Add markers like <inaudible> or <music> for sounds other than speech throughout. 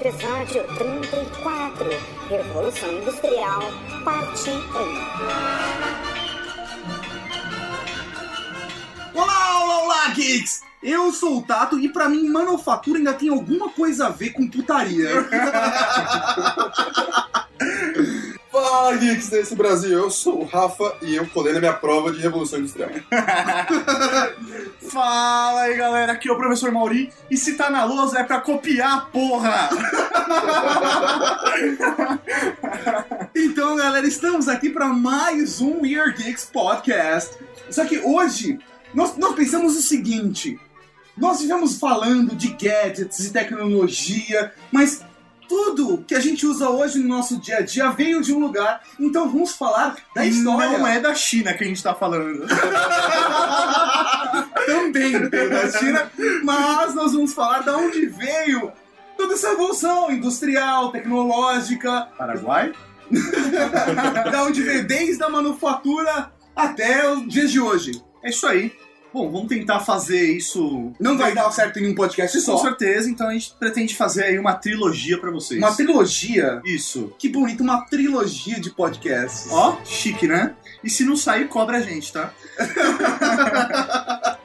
episódio 34 Revolução Industrial, parte 1. Olá, olá, olá, geeks! Eu sou o Tato e pra mim manufatura ainda tem alguma coisa a ver com putaria. <laughs> Fala, geeks desse Brasil! Eu sou o Rafa e eu colei na minha prova de Revolução Industrial. <laughs> Fala aí galera, aqui é o professor Mauri e se tá na lousa é pra copiar, porra! <laughs> então, galera, estamos aqui para mais um Weird Geeks Podcast. Só que hoje nós, nós pensamos o seguinte: nós estivemos falando de gadgets e tecnologia, mas tudo que a gente usa hoje no nosso dia a dia veio de um lugar, então vamos falar da história. Não é da China que a gente tá falando. <laughs> Também veio da China, mas nós vamos falar da onde veio toda essa evolução industrial, tecnológica, Paraguai? <laughs> da onde veio desde a manufatura até os dias de hoje. É isso aí. Bom, vamos tentar fazer isso. Não vai dar certo em um podcast Com só. certeza, então a gente pretende fazer aí uma trilogia pra vocês. Uma trilogia. Isso. Que bonito, uma trilogia de podcasts. Ó, chique, né? E se não sair, cobra a gente, tá? <laughs>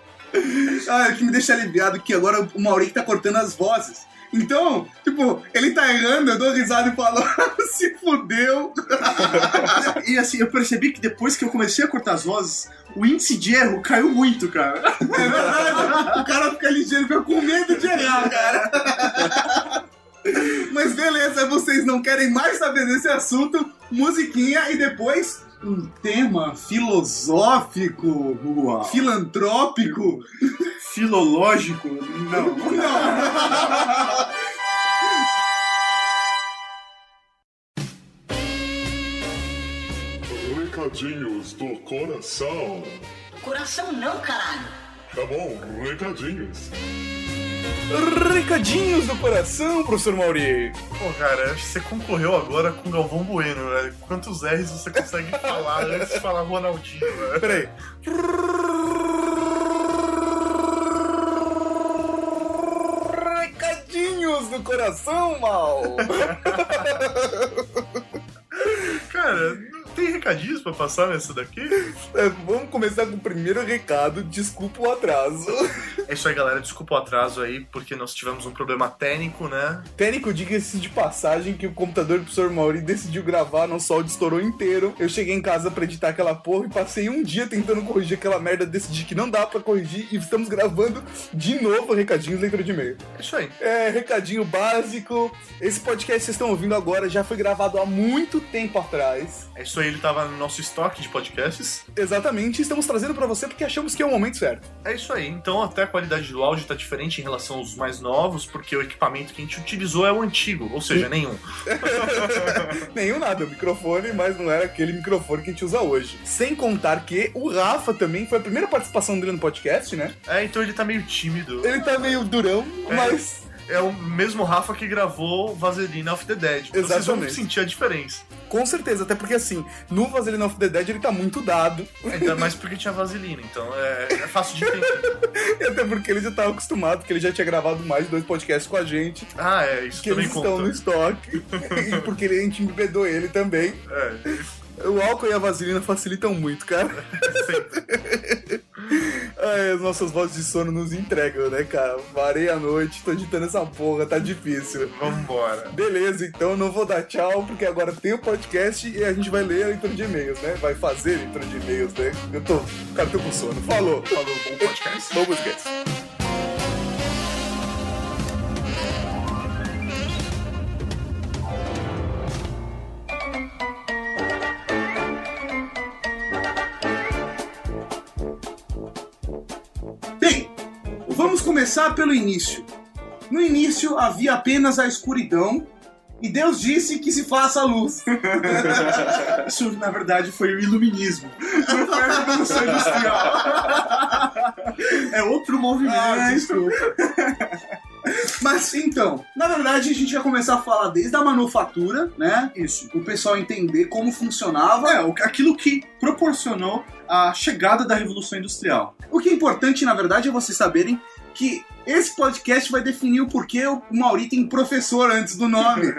Ah, o que me deixa aliviado é que agora o Maurício tá cortando as vozes. Então, tipo, ele tá errando, eu dou risada e falo, <laughs> se fudeu. <laughs> E assim, eu percebi que depois que eu comecei a cortar as vozes, o índice de erro caiu muito, cara. É verdade. O cara fica ligeiro, fica com medo de errar, cara. Mas beleza, vocês não querem mais saber desse assunto, musiquinha e depois um tema filosófico, Uau. filantrópico. Filológico? Não. Recadinhos do coração. Coração não, caralho. Tá bom, recadinhos. Recadinhos do coração, professor Mauri. Pô, cara, acho que você concorreu agora com o Galvão Bueno, velho. Quantos R's você consegue <laughs> falar antes de falar Ronaldinho, velho? Peraí. Recadinhos do coração, mal. <laughs> Cara, tem recadinhos pra passar nessa daqui? É, Vamos começar com o primeiro recado. Desculpa o atraso. É isso aí, galera. Desculpa o atraso aí, porque nós tivemos um problema técnico, né? Técnico, diga-se de passagem que o computador do professor Mauri decidiu gravar, nosso áudio estourou inteiro. Eu cheguei em casa pra editar aquela porra e passei um dia tentando corrigir aquela merda, decidi que não dá pra corrigir e estamos gravando de novo recadinhos leitura de e-mail. É isso aí. É, recadinho básico. Esse podcast que vocês estão ouvindo agora já foi gravado há muito tempo atrás. É isso aí, ele tava no nosso estoque de podcasts. Exatamente, estamos trazendo pra você porque achamos que é o momento certo. É isso aí. Então até a qualidade do áudio tá diferente em relação aos mais novos, porque o equipamento que a gente utilizou é o antigo, ou seja, nenhum. <laughs> Nenhum nada, o microfone, mas não era aquele microfone que a gente usa hoje. Sem contar que o Rafa também foi a primeira participação dele no podcast, né? É, então ele tá meio tímido. Ele tá meio durão, É. mas É o mesmo Rafa que gravou Vaselina of the Dead. Então Vocês vão Exatamente. sentir a diferença. com certeza, até porque assim, no Vaseline of the Dead ele tá muito dado. Ainda mais porque tinha vaselina, então é, é fácil de entender. E <laughs> até porque ele já tava acostumado, porque ele já tinha gravado mais de dois podcasts com a gente. Ah, é, isso Que também eles estão no estoque. <laughs> e porque ele, a gente embebedou ele também. É, O álcool e a vaselina facilitam muito, cara. <laughs> sempre. Ai, as nossas vozes de sono nos entregam, né, cara? Varei a noite, tô editando essa porra, tá difícil. Vambora. Beleza, então não vou dar tchau, porque agora tem o podcast e a gente vai ler a leitura de e-mails, né? Vai fazer a leitura de e-mails, né? Eu tô. Cara, tô com sono. Falou. Falou, bom podcast. Bom podcast. Vamos começar pelo início. No início havia apenas a escuridão e Deus disse que se faça a luz. <laughs> Isso, na verdade, foi o iluminismo. Não foi a Revolução Industrial. É outro movimento. Ah. Mas então, na verdade a gente vai começar a falar desde a manufatura, né? Isso. O pessoal entender como funcionava. É, o- aquilo que proporcionou a chegada da Revolução Industrial. O que é importante, na verdade, é vocês saberem que esse podcast vai definir o porquê o Mauri tem professor antes do nome. <laughs>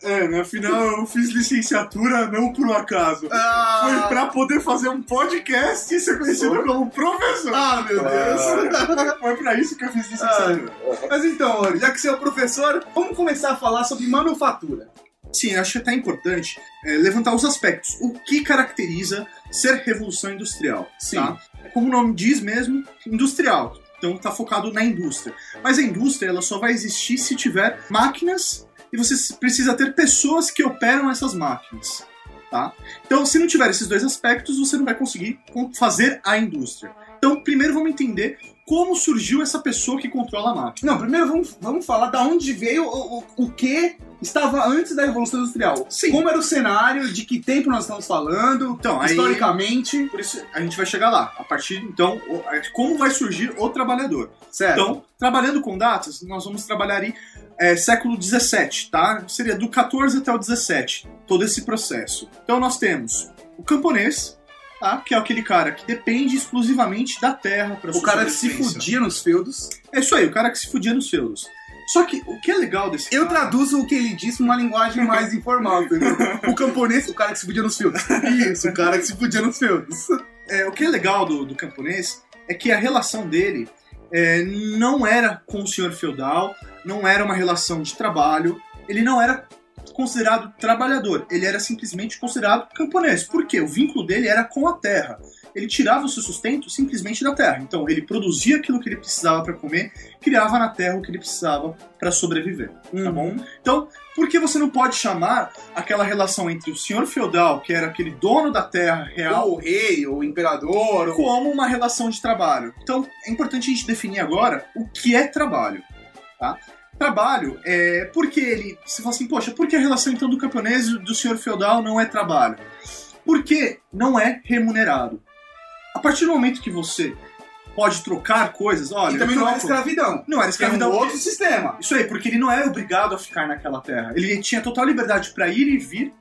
É, né? Afinal, eu fiz licenciatura não por um acaso. Foi Ah, pra poder fazer um podcast e ser conhecido como professor. ah, meu Deus. <laughs> Foi pra isso que eu fiz licenciatura. Mas então, já que você é o professor, vamos começar a falar sobre manufatura. Sim, acho até importante é, levantar os aspectos. O que caracteriza ser revolução industrial? Sim. Tá? Como o nome diz mesmo, industrial. Então está focado na indústria. Mas a indústria ela só vai existir se tiver máquinas e você precisa ter pessoas que operam essas máquinas. Tá? Então, se não tiver esses dois aspectos, você não vai conseguir con- fazer a indústria. Então, primeiro vamos entender como surgiu essa pessoa que controla a máquina. Não, primeiro vamos, vamos falar da onde veio o, o, o que estava antes da Revolução Industrial. Sim. Como era o cenário, de que tempo nós estamos falando, Então, aí- historicamente, Por isso a gente vai chegar lá. A partir então, como vai surgir o trabalhador. certo? Então, trabalhando com datas, nós vamos trabalhar aí é, século 17, tá? Seria do 14 até o 17, todo esse processo. Então nós temos o camponês, tá? Que é aquele cara que depende exclusivamente da terra para o cara que se fudia nos feudos. É isso aí, o cara que se fudia nos feudos. Só que o que é legal desse Eu cara- traduzo o que ele disse numa linguagem mais informal, entendeu? O camponês, o cara que se fudia nos feudos. Isso, o cara que se fudia nos feudos. É, o que é legal do, do camponês é que a relação dele é, não era com o senhor feudal, não era uma relação de trabalho, ele não era considerado trabalhador, ele era simplesmente considerado camponês. Por quê? O vínculo dele era com a terra. Ele tirava o seu sustento simplesmente da terra. Então ele produzia aquilo que ele precisava para comer, criava na terra o que ele precisava para sobreviver. Tá bom? Então, por que você não pode chamar aquela relação entre o senhor feudal, que era aquele dono da terra real, Ou o rei, ou o imperador, como uma relação de trabalho. Então, é importante a gente definir agora o que é trabalho. Tá? Trabalho é porque ele. Você fala assim, poxa, por que a relação então do camponês e do senhor feudal não é trabalho? Porque não é remunerado. A partir do momento que você pode trocar coisas, olha, E também não era escravidão. Não era escravidão. É um outro sistema. Isso aí, porque ele não era obrigado a ficar naquela terra. Ele tinha total liberdade para ir e vir,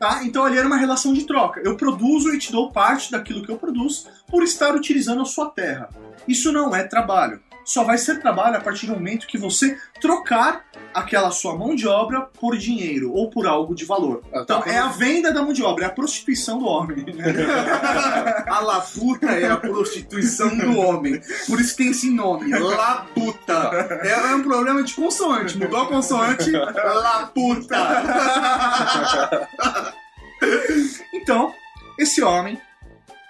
tá? Então ali era uma relação de troca. Eu produzo e te dou parte daquilo que eu produzo por estar utilizando a sua terra. Isso não é trabalho. Só vai ser trabalho a partir do momento que você trocar aquela sua mão de obra por dinheiro ou por algo de valor. Então é a venda da mão de obra, é a prostituição do homem. <laughs> A laputa é a prostituição do homem. Por isso tem esse nome, laputa. É, é um problema de consoante. Mudou a consoante, laputa. <laughs> Então, esse homem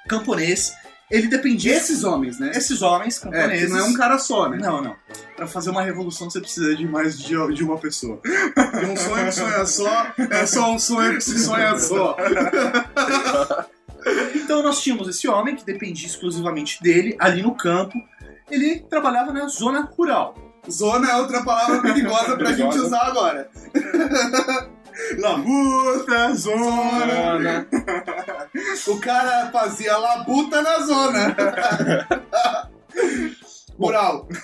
camponês, ele dependia Esses homens, né? esses homens É, camponeses. não é um cara só, né? Não, não. Pra fazer uma revolução você precisa de mais de, de uma pessoa. De um sonho que sonha só, é só um sonho que se sonha só. Então nós tínhamos esse homem que dependia exclusivamente dele, ali no campo. Ele trabalhava na zona rural. Zona é outra palavra perigosa pra gente usar agora. Labuta, zona. O cara fazia labuta na zona. Moral. <laughs>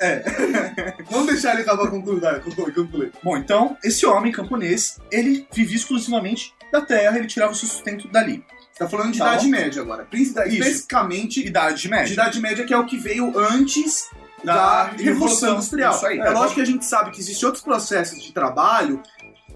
É. Vamos deixar ele acabar concluir. concluir. Bom, então, esse homem camponês, ele vivia exclusivamente da terra, ele tirava o seu sustento dali. Você tá falando de Tá. Idade Média agora. Princi- Isso. Especificamente Idade de média. Idade Média, que é o que veio antes da, Da Revolução Industrial. Aí. É lógico que a gente sabe que existem outros processos de trabalho,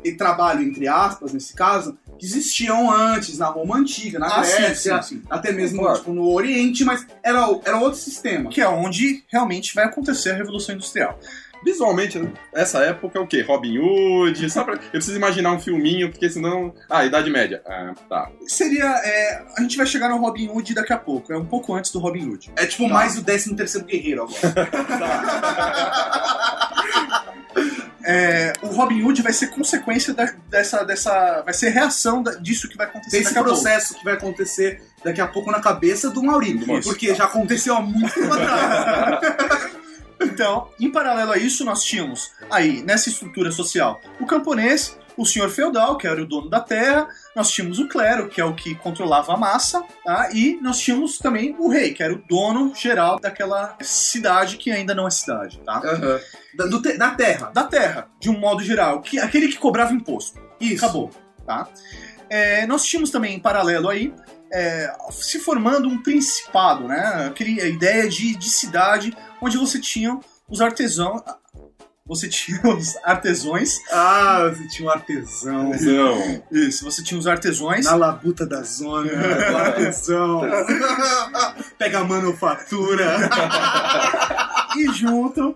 e trabalho entre aspas, nesse caso, que existiam antes, na Roma Antiga, na Ah, sim, Grécia, sim, sim. até mesmo Claro. tipo, no Oriente, mas era, era outro sistema. Que é onde realmente vai acontecer a Revolução Industrial. Visualmente, essa época é o quê? Robin Hood? Só pra... Eu preciso imaginar um filminho, porque senão. Ah, Idade Média. Ah, tá. Seria. é, a gente vai chegar no Robin Hood daqui a pouco, é um pouco antes do Robin Hood. É tipo Tá. mais o 13 terceiro guerreiro agora. <laughs> <laughs> É, o Robin Hood vai ser consequência da- dessa, dessa. Vai ser reação da- disso que vai acontecer Desse daqui a pouco. processo que vai acontecer daqui a pouco na cabeça do Maurício. Do Maurício. Porque já aconteceu há muito tempo atrás. <laughs> Então, em paralelo a isso, nós tínhamos aí, nessa estrutura social, o camponês, o senhor feudal, que era o dono da terra, nós tínhamos o clero, que é o que controlava a massa, tá? e nós tínhamos também o rei, que era o dono geral daquela cidade que ainda não é cidade, tá? da, do te- da terra. Da terra, de um modo geral, que, aquele que cobrava imposto. Isso. Acabou, tá? É, nós tínhamos também, em paralelo aí, é, se formando um principado, né? Aquele, a ideia de, de cidade onde você tinha os artesãos. Você tinha <laughs> os artesões. Ah, você tinha um artesão. Não. Isso, você tinha os artesões. Na labuta da zona, o artesão. <laughs> Pega a manufatura. <laughs> E junto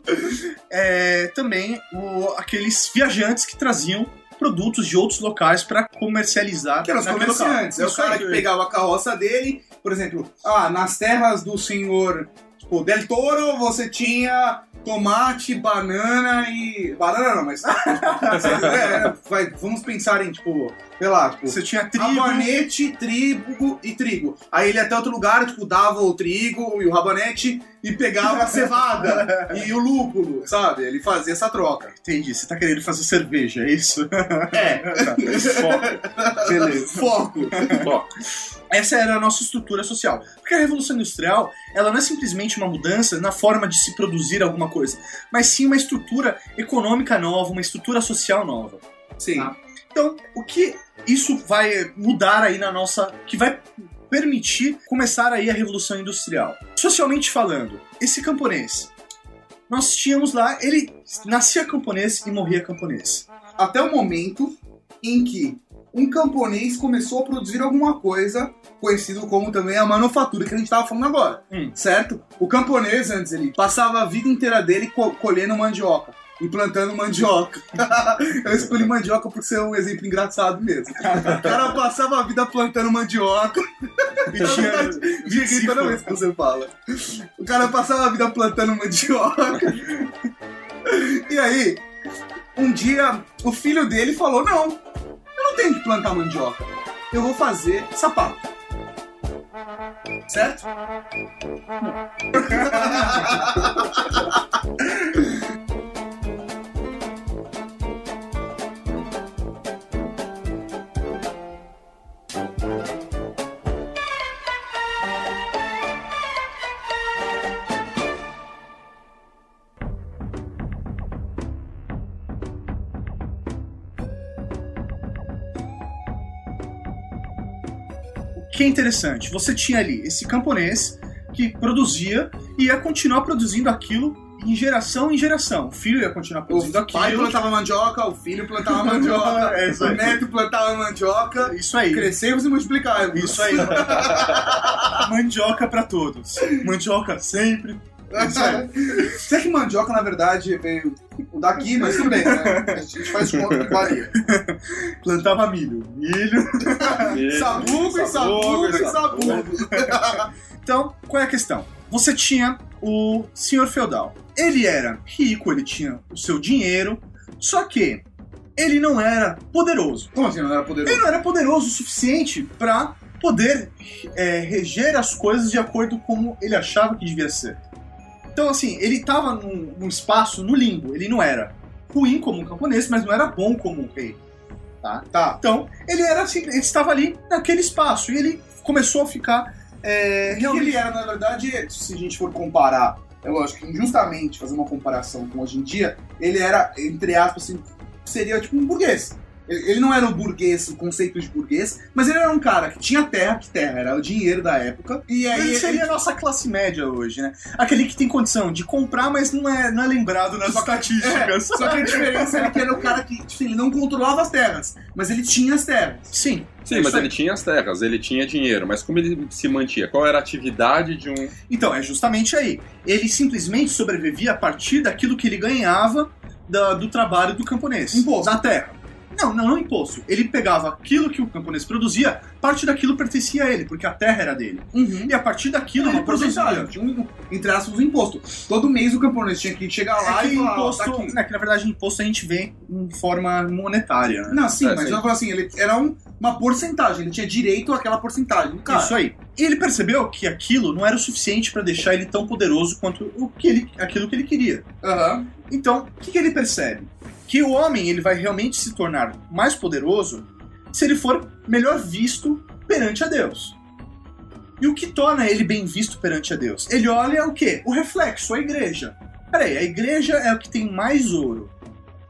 é, também o- aqueles viajantes que traziam produtos de outros locais para comercializar. Que eram os comerciantes. local. É o cara que pegava a carroça dele, por exemplo, ah, nas terras do senhor tipo, Del Toro, você tinha tomate, banana e. Banana não, mas. <laughs> É, vai, vamos pensar em, tipo, sei lá, tipo. Você tinha trigo. Rabanete, trigo e trigo. Aí ele ia até outro lugar, tipo, dava o trigo e o rabanete e pegava a cevada <laughs> e o lúpulo, sabe? Ele fazia essa troca. Entendi, você tá querendo fazer cerveja, é isso? É. <laughs> Beleza. Foco. Ó, Essa era a nossa estrutura social. Porque a Revolução Industrial, ela não é simplesmente uma mudança na forma de se produzir alguma coisa, mas sim uma estrutura econômica nova, uma estrutura social nova. Sim. Tá. Então, o que isso vai mudar aí na nossa. que vai permitir começar aí a Revolução Industrial? Socialmente falando, esse camponês. Nós tínhamos lá, ele nascia camponês e morria camponês. até o momento em que um camponês começou a produzir alguma coisa conhecido como também a manufatura que a gente estava falando agora, Hum. certo? O camponês antes ele passava a vida inteira dele co- colhendo mandioca e plantando mandioca. <laughs> Eu escolhi mandioca por ser um exemplo engraçado mesmo. O cara passava a vida plantando mandioca. Diga <laughs> toda vez que você fala. O cara passava a vida plantando mandioca. <laughs> E aí, um dia, o filho dele falou: Não, eu não tenho que plantar mandioca. Eu vou fazer sapato. Certo? <laughs> que é interessante, você tinha ali esse camponês que produzia e ia continuar produzindo aquilo em geração em geração. O filho ia continuar produzindo O pai aquilo. plantava mandioca, o filho plantava mandioca, <laughs> É o neto plantava mandioca. Isso aí. Crescemos e multiplicávamos. Isso aí. <laughs> Mandioca pra todos. Mandioca sempre. Isso aí. Será que mandioca, na verdade, veio daqui, mas tudo bem, né? A gente faz conta que varia. Plantava milho. Milho. <laughs> Sabugo e sabugo e sabugo. <laughs> Então, qual é a questão? Você tinha o senhor feudal. Ele era rico, ele tinha o seu dinheiro, só que ele não era poderoso. Como assim não era poderoso? Ele não era poderoso o suficiente para poder é, reger as coisas de acordo com como ele achava que devia ser. Então, assim, ele estava num, num espaço, no limbo. Ele não era ruim como um camponês, mas não era bom como um rei. Tá? Tá. Então, ele era assim, ele estava ali naquele espaço e ele começou a ficar é, O que realmente ele era, na verdade, se a gente for comparar, é lógico que injustamente fazer uma comparação com hoje em dia, ele era, entre aspas, assim, seria tipo um burguês. Ele ele não era o burguês, o conceito de burguês, mas ele era um cara que tinha terra, que terra era o dinheiro da época, e aí Ele seria a nossa classe média hoje, né? Aquele que tem condição de comprar, mas não é, não é lembrado nas estatísticas. É, só que a diferença é que era o cara que tipo, ele não controlava as terras, mas ele tinha as terras. Sim. Sim, mas ele tinha as terras, ele tinha dinheiro, mas como ele se mantinha? Qual era a atividade de um. Então, é justamente aí. Ele simplesmente sobrevivia a partir daquilo que ele ganhava da- do trabalho do camponês. Imposto. Da terra. Não, não, não imposto. Ele pegava aquilo que o camponês produzia, parte daquilo pertencia a ele, porque a terra era dele. E a partir daquilo ele produzia. tinha um, entre aspas, um imposto. Todo mês o camponês tinha que chegar lá É que e falar, ó, imposto, tá aqui. né, que na verdade imposto a gente vê em forma monetária, né? Não, sim, É, mas eu falo assim, ele era um- uma porcentagem, ele tinha direito àquela porcentagem. Cara, Isso aí. E ele percebeu que aquilo não era o suficiente para deixar ele tão poderoso quanto o que ele, aquilo que ele queria. aham. Então, o que, que ele percebe? Que o homem ele vai realmente se tornar mais poderoso se ele for melhor visto perante a Deus. E o que torna ele bem visto perante a Deus? Ele olha o quê? O reflexo, a igreja. Peraí, a igreja é o que tem mais ouro,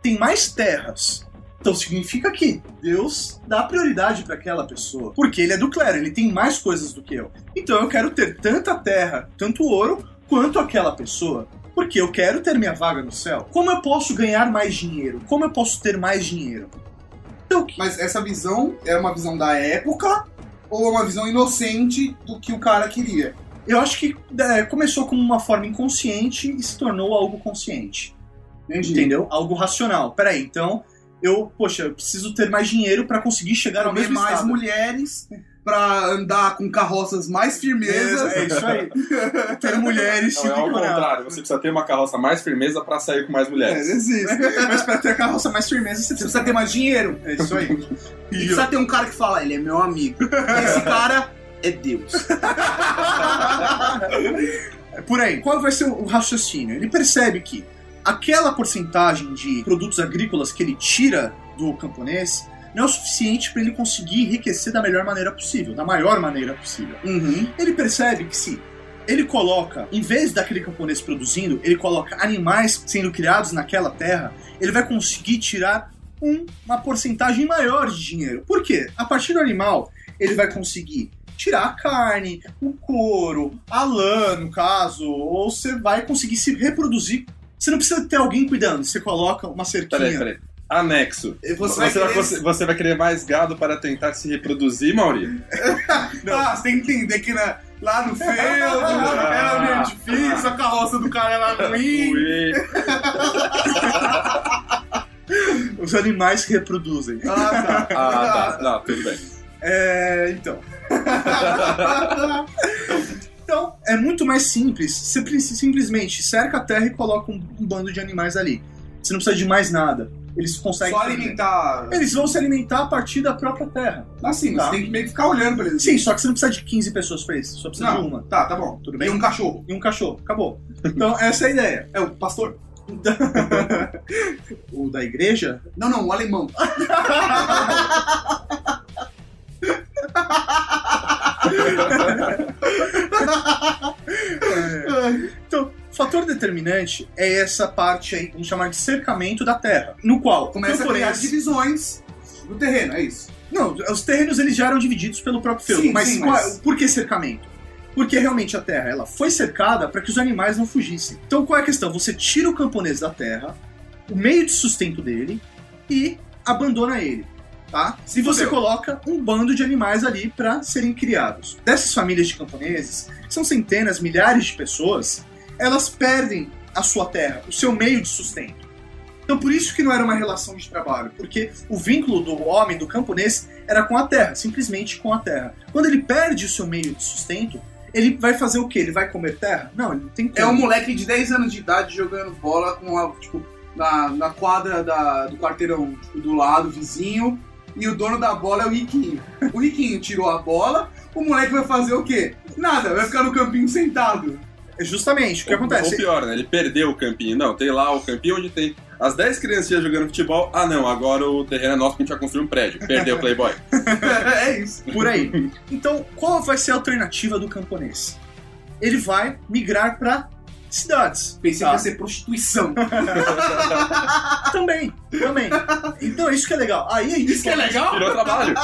tem mais terras, Então significa que Deus dá prioridade para aquela pessoa. Porque ele é do clero, ele tem mais coisas do que eu. Então eu quero ter tanta terra, tanto ouro, quanto aquela pessoa. Porque eu quero ter minha vaga no céu. Como eu posso ganhar mais dinheiro? Como eu posso ter mais dinheiro? Então, Mas essa visão é uma visão da época ou é uma visão inocente do que o cara queria? eu acho que é, começou como uma forma inconsciente e se tornou algo consciente. Entendi. Entendeu? Algo racional. Peraí, então eu, poxa, eu preciso ter mais dinheiro para conseguir chegar ao mesmo mais estado. mulheres pra andar com carroças mais firmezas. É, é isso aí. <laughs> ter mulheres Não, é ao contrário, você precisa ter uma carroça mais firmeza pra sair com mais É, mulheres. existe. <laughs> Mas pra ter a carroça mais firmeza, você Você precisa precisa ter mais dinheiro. É isso aí. <laughs> E precisa ter um cara que fala, ele é meu amigo. Esse cara é Deus. É Por aí, qual vai ser o raciocínio? Ele percebe que aquela porcentagem de produtos agrícolas que ele tira do camponês não é o suficiente para ele conseguir enriquecer da melhor maneira possível, da maior maneira possível. Uhum. Ele percebe que se ele coloca, em vez daquele camponês produzindo, ele coloca animais sendo criados naquela terra, ele vai conseguir tirar um- uma porcentagem maior de dinheiro. Por quê? A partir do animal, ele vai conseguir tirar a carne, o couro, a lã, no caso, ou você vai conseguir se reproduzir. Você não precisa ter alguém cuidando, você coloca uma cerquinha. Peraí, peraí. Anexo. Você Você, vai querer- você, você vai querer mais gado para tentar se reproduzir, Mauri? <laughs> Ah, você tem que entender que na- lá no feudo era <laughs> meio difícil, a carroça do cara era ruim. Ui. <laughs> Os animais se reproduzem. Ah, tá. Ah, tá. Não, tudo bem. É, então. então, é muito mais simples. Você simplesmente cerca a terra e coloca um, um bando de animais ali. Você não precisa de mais nada. Eles conseguem. Só alimentar. Eles vão se alimentar a partir da própria terra. Assim, mas Tá. você tem que meio que ficar olhando pra eles. Sim, só que você não precisa de 15 pessoas pra isso. Só precisa de Não, uma. tá, tá bom. Tudo bem? E um cachorro. E um cachorro. Acabou. Então, <laughs> essa é a ideia. É o pastor? <laughs> o da igreja? Não, não, o alemão. <laughs> Então, o fator determinante é essa parte aí, vamos chamar de cercamento da terra. No qual Começa a criar divisões do terreno, é isso. Não, os terrenos eles já eram divididos pelo próprio feudo. Sim, mas, sim, qual- mas- por que cercamento? Porque realmente a terra ela foi cercada para que os animais não fugissem. Então qual é a questão? Você tira o camponês da terra, o meio de sustento dele e abandona ele. Tá? E você fudeu. coloca um bando de animais ali para serem criados. Dessas famílias de camponeses, são centenas, milhares de pessoas, elas perdem a sua terra, o seu meio de sustento. Então por isso que não era uma relação de trabalho, porque o vínculo do homem, do camponês, era com a terra, simplesmente com a terra. Quando ele perde o seu meio de sustento, ele vai fazer o quê? Ele vai comer terra? Não, ele não tem É como. um moleque de 10 anos de idade jogando bola com a, tipo, na, na quadra da- do quarteirão tipo, do lado, vizinho, e o dono da bola é o Riquinho. O Riquinho tirou a bola, o moleque vai fazer o quê? Nada, vai ficar no campinho sentado. É Justamente, o que Ou- acontece? Ou pior, né? Ele perdeu o campinho. Não, tem lá o campinho onde tem as 10 criancinhas jogando futebol. Ah, não, agora o terreno é nosso que a gente vai construir um prédio. Perdeu o Playboy. <laughs> é isso. Por aí. Então, qual vai ser a alternativa do camponês? Ele vai migrar para cidades. Pensei tá? que ia ser prostituição. <laughs> Também, também. Então, isso que é legal. Aí a gente Isso que é legal? Virou trabalho.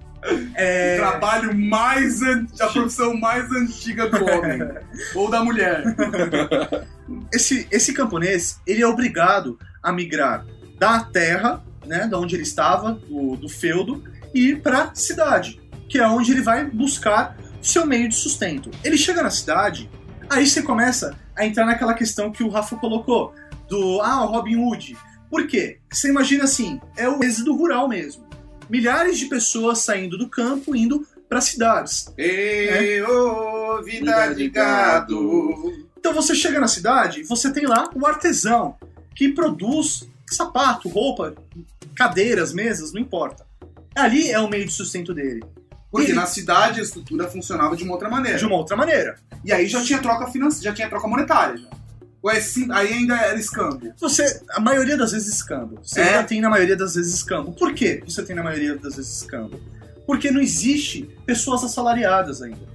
<laughs> É, O trabalho mais. an- a profissão mais antiga do homem. <laughs> Ou da mulher. esse, esse camponês, ele é obrigado a migrar da terra, né, da onde ele estava, do, do feudo, e ir para cidade, que é onde ele vai buscar o seu meio de sustento. Ele chega na cidade, aí você começa a entrar naquela questão que o Rafa colocou, do, ah, o Robin Hood. Por quê? Você imagina assim, é o êxodo rural mesmo. Milhares de pessoas saindo do campo, indo para cidades. Ei, ô, vida de gado. Então você chega na cidade, você tem lá o artesão que produz sapato, roupa, cadeiras, mesas, não importa. Ali é o meio de sustento dele. Porque Ele- na cidade a estrutura funcionava de uma outra maneira. De uma outra maneira. E aí já tinha troca financeira, já tinha troca monetária. Já. Ou é sim- aí ainda era escâmbio. Você, a maioria das vezes escambo. Você É? ainda tem na maioria das vezes escambo. Por que você tem na maioria das vezes escambo? Porque não existe pessoas assalariadas ainda.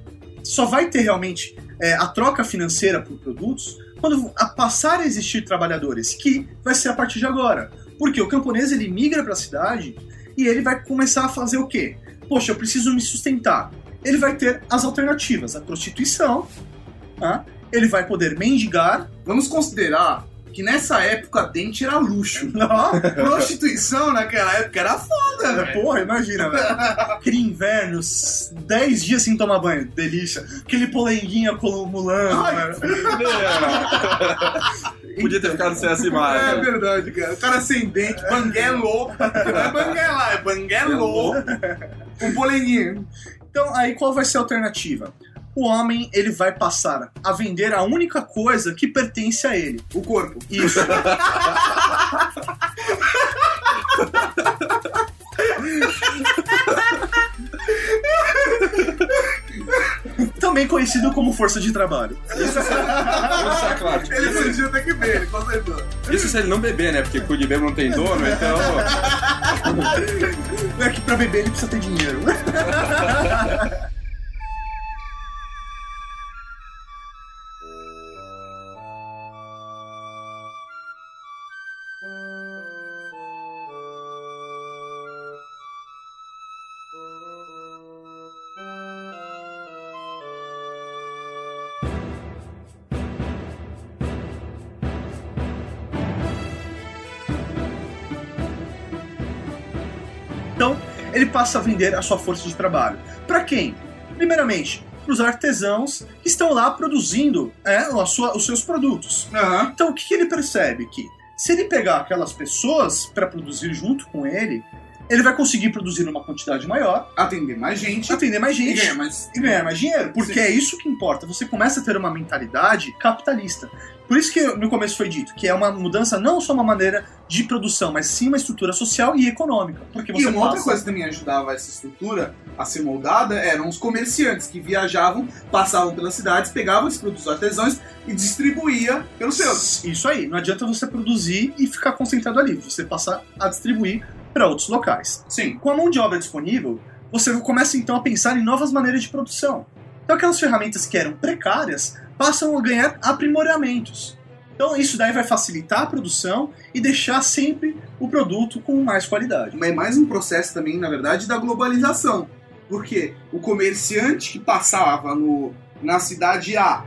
Só vai ter realmente é, a troca financeira por produtos quando a passar a existir trabalhadores, que vai ser a partir de agora. Porque o camponês ele migra para a cidade e ele vai começar a fazer o quê? Poxa, eu preciso me sustentar. Ele vai ter as alternativas, a prostituição, tá? Ele vai poder mendigar. Vamos considerar que nessa época dente era luxo. <laughs> Não, Prostituição naquela época era foda, velho. Porra, imagina, velho. Aquele inverno, 10 dias sem tomar banho, delícia. Aquele polenguinho acumulando, Ai, velho. Podia ter ficado sem essa É imagem. verdade, cara. O cara sem dente, banguelo. Não é banguela, é banguelo. Um polenguinho. Então, aí qual vai ser a alternativa? O homem, ele vai passar a vender a única coisa que pertence a ele. O corpo. Isso. <laughs> Também conhecido como força de trabalho. Deixar claro. tipo, Ele isso, podia ter que ver, ele consertou. isso se ele não beber, né? Porque cu de bebo não tem dono, então. <laughs> É que pra beber ele precisa ter dinheiro. <laughs> passa a vender a sua força de trabalho. Para quem? Primeiramente, para os artesãos que estão lá produzindo é, a sua- os seus produtos. Aham. Então, o que, que ele percebe? Que se ele pegar aquelas pessoas para produzir junto com ele, ele vai conseguir produzir uma quantidade maior, Atender mais gente. atender mais E gente ganhar mais. e ganhar mais dinheiro. Porque Sim. é isso que importa. Você começa a ter uma mentalidade capitalista. Por isso que no começo foi dito que é uma mudança não só uma maneira de produção, mas sim uma estrutura social e econômica. Porque você E uma outra passa- coisa que também ajudava essa estrutura a ser moldada eram os comerciantes que viajavam, passavam pelas cidades, pegavam esses produtos artesãos e distribuía pelos seus. Isso aí. Não adianta você produzir e ficar concentrado ali. Você passar a distribuir para outros locais. Sim. Com a mão de obra disponível, você começa então a pensar em novas maneiras de produção. Então aquelas ferramentas que eram precárias passam a ganhar aprimoramentos. Então isso daí vai facilitar a produção e deixar sempre o produto com mais qualidade. Mas é mais um processo também, na verdade, da globalização. Porque o comerciante que passava no, na cidade A,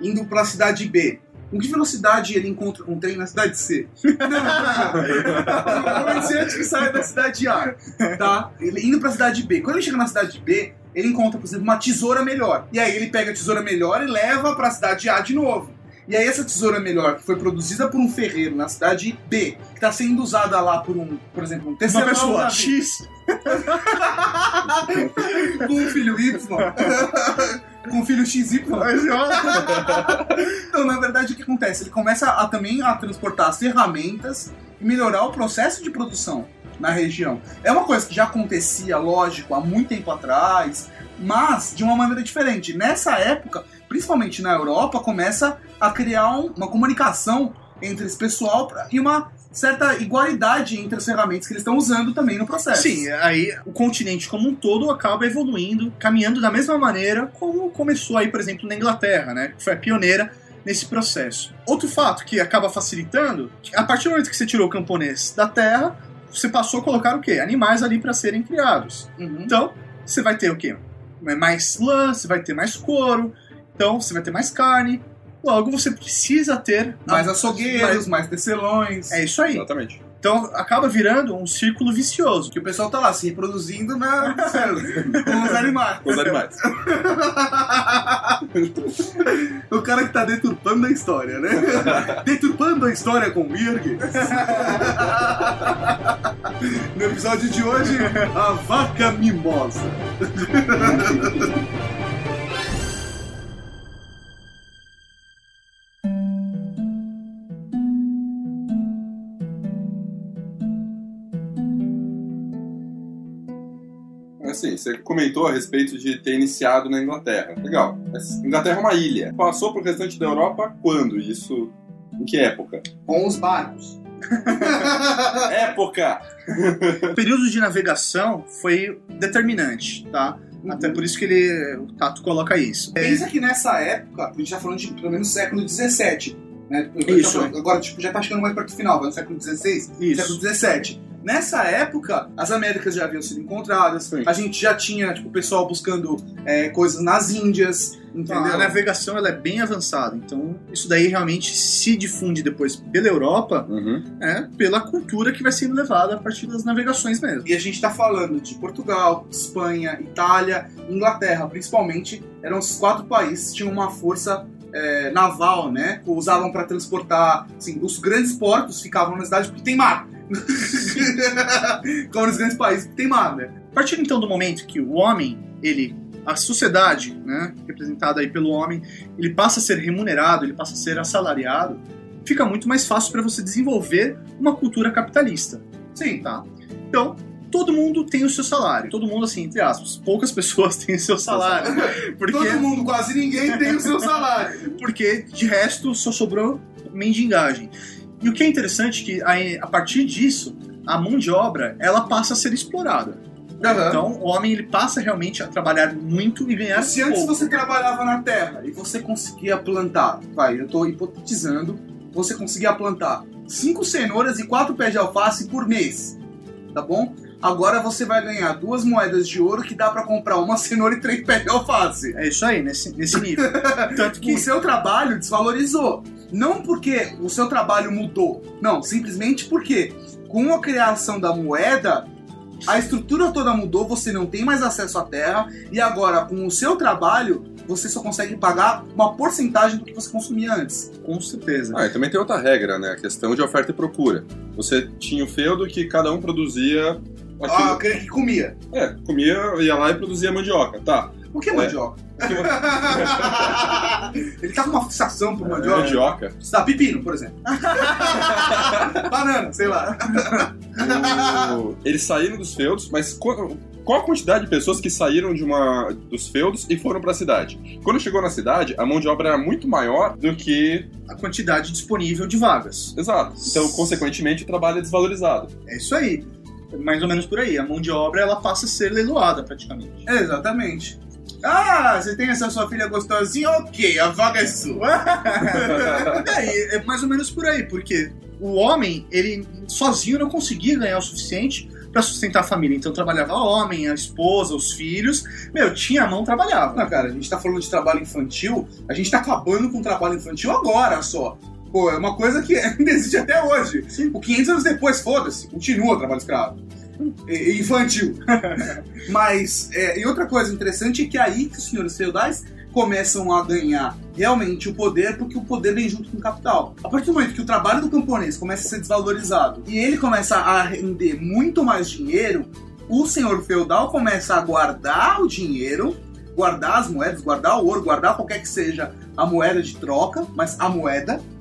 indo para a cidade B, com que velocidade ele encontra um trem na cidade C? o <laughs> comerciante que sai da cidade A, tá? Ele indo para a cidade B. Quando ele chega na cidade B, ele encontra, por exemplo, uma tesoura melhor. E aí ele pega a tesoura melhor e leva para a cidade A de novo. E aí essa tesoura melhor, que foi produzida por um ferreiro na cidade B, que está sendo usada lá por um, por exemplo, um Uma tecelão pessoa X <laughs> com um filho Y, <laughs> com filho XY. <laughs> então, na verdade, o que acontece? Ele começa a, também a transportar as ferramentas e melhorar o processo de produção na região. É uma coisa que já acontecia, lógico, há muito tempo atrás, mas de uma maneira diferente. Nessa época, principalmente na Europa, começa a criar um- uma comunicação entre esse pessoal e uma certa igualdade entre as ferramentas que eles estão usando também no processo. Sim, aí o continente como um todo acaba evoluindo, caminhando da mesma maneira como começou aí, por exemplo, na Inglaterra, né? Que foi a pioneira nesse processo. Outro fato que acaba facilitando, a partir do momento que você tirou o camponês da terra, você passou a colocar o quê? Animais ali para serem criados. Uhum. Então, você vai ter o quê? Mais lã, você vai ter mais couro, então você vai ter mais carne. Logo, você precisa ter Mais a- açougueiros, mais tecelões. É isso aí. Exatamente. Então acaba virando um círculo vicioso. Que o pessoal tá lá se reproduzindo na <laughs> com os animais. Os animais. <laughs> o cara que tá deturpando a história, né? <laughs> deturpando a história com o Irg. no episódio de hoje, a vaca mimosa. Assim, você comentou a respeito de ter iniciado na Inglaterra. Legal. Mas Inglaterra é uma ilha. Passou pro restante da Europa quando? Isso. Em que época? Com os barcos. <laughs> época! O <laughs> período de navegação foi determinante, tá? Até por isso que ele, o Tato coloca isso. É, Pensa que nessa época, a gente tá falando de pelo menos século XVII, Né? Isso, Agora, tipo, já tá chegando mais perto do final, vai no século XVI, século. XVII. Nessa época, as Américas já haviam sido encontradas, Sim. a gente já tinha, tipo, o pessoal buscando é, coisas nas Índias, Então, entendeu? a navegação ela é bem avançada, então isso daí realmente se difunde depois pela Europa, Uhum. é, pela cultura que vai sendo levada a partir das navegações mesmo. E a gente tá falando de Portugal, Espanha, Itália, Inglaterra, principalmente. Eram esses quatro países que tinham uma força é, naval, né? Usavam para transportar. Assim, os grandes portos ficavam na cidade porque tem mar. <laughs> Como nos grandes países tem mar, né? A partir então do momento que o homem, ele, a sociedade, né, representada aí pelo homem, ele passa a ser remunerado, ele passa a ser assalariado, fica muito mais fácil para você desenvolver uma cultura capitalista. Sim. Tá? Então, todo mundo tem o seu salário. Todo mundo, assim, entre aspas. Poucas pessoas <laughs> têm o seu salário. <laughs> Porque, Todo mundo, quase ninguém tem o seu salário. <laughs> porque de resto só sobrou mendigagem. E o que é interessante é que a partir disso, a mão de obra ela passa a ser explorada. Aham. Então, o homem ele passa realmente a trabalhar muito e ganhar Se antes pouco. você trabalhava na terra e você conseguia plantar, vai, eu tô hipotetizando, você conseguia plantar cinco cenouras e quatro pés de alface por mês, tá bom? Agora você vai ganhar duas moedas de ouro que dá pra comprar uma cenoura e três pés de alface. É isso aí, nesse, nesse nível. <laughs> Tanto que O seu trabalho desvalorizou. Não porque o seu trabalho mudou, não, simplesmente porque com a criação da moeda, a estrutura toda mudou, você não tem mais acesso à terra e agora com o seu trabalho, você só consegue pagar uma porcentagem do que você consumia antes. com certeza. Ah, e também tem outra regra, né? A questão de oferta e procura. Você tinha o feudo que cada um produzia Ah, aquele que comia. É, comia, ia lá e produzia mandioca. Tá. O que é É. mandioca? <laughs> Ele tá com uma fixação por mandioca. Mandioca. Você dá pepino, por exemplo. <laughs> Banana, sei lá. O- Eles saíram dos feudos, mas qu- qual a quantidade de pessoas que saíram de uma dos feudos e foram pra cidade? Quando chegou na cidade, a mão de obra era muito maior do que. A quantidade disponível de vagas. Exato. Então, consequentemente, o trabalho é desvalorizado. É isso aí. Mais ou menos por aí. A mão de obra ela passa a ser leiloada praticamente. Exatamente. Ah, você tem essa sua filha gostosinha? Ok, a vaga é sua. <laughs> É, é mais ou menos por aí, porque o homem, ele sozinho não conseguia ganhar o suficiente pra sustentar a família. Então trabalhava o homem, a esposa, os filhos. Meu, tinha a mão, trabalhava. Não, cara, a gente tá falando de trabalho infantil, a gente tá acabando com o trabalho infantil agora só. Pô, é uma coisa que <laughs> ainda existe até hoje. O 500 anos depois, foda-se, continua o trabalho escravo. E- infantil. <laughs> Mas, é, e outra coisa interessante é que aí que os senhores feudais começam a ganhar realmente o poder, porque o poder vem junto com o capital. A partir do momento que o trabalho do camponês começa a ser desvalorizado e ele começa a render muito mais dinheiro, o senhor feudal começa a guardar o dinheiro, guardar as moedas, guardar o ouro, guardar qualquer que seja a moeda de troca, mas a moeda, Sim.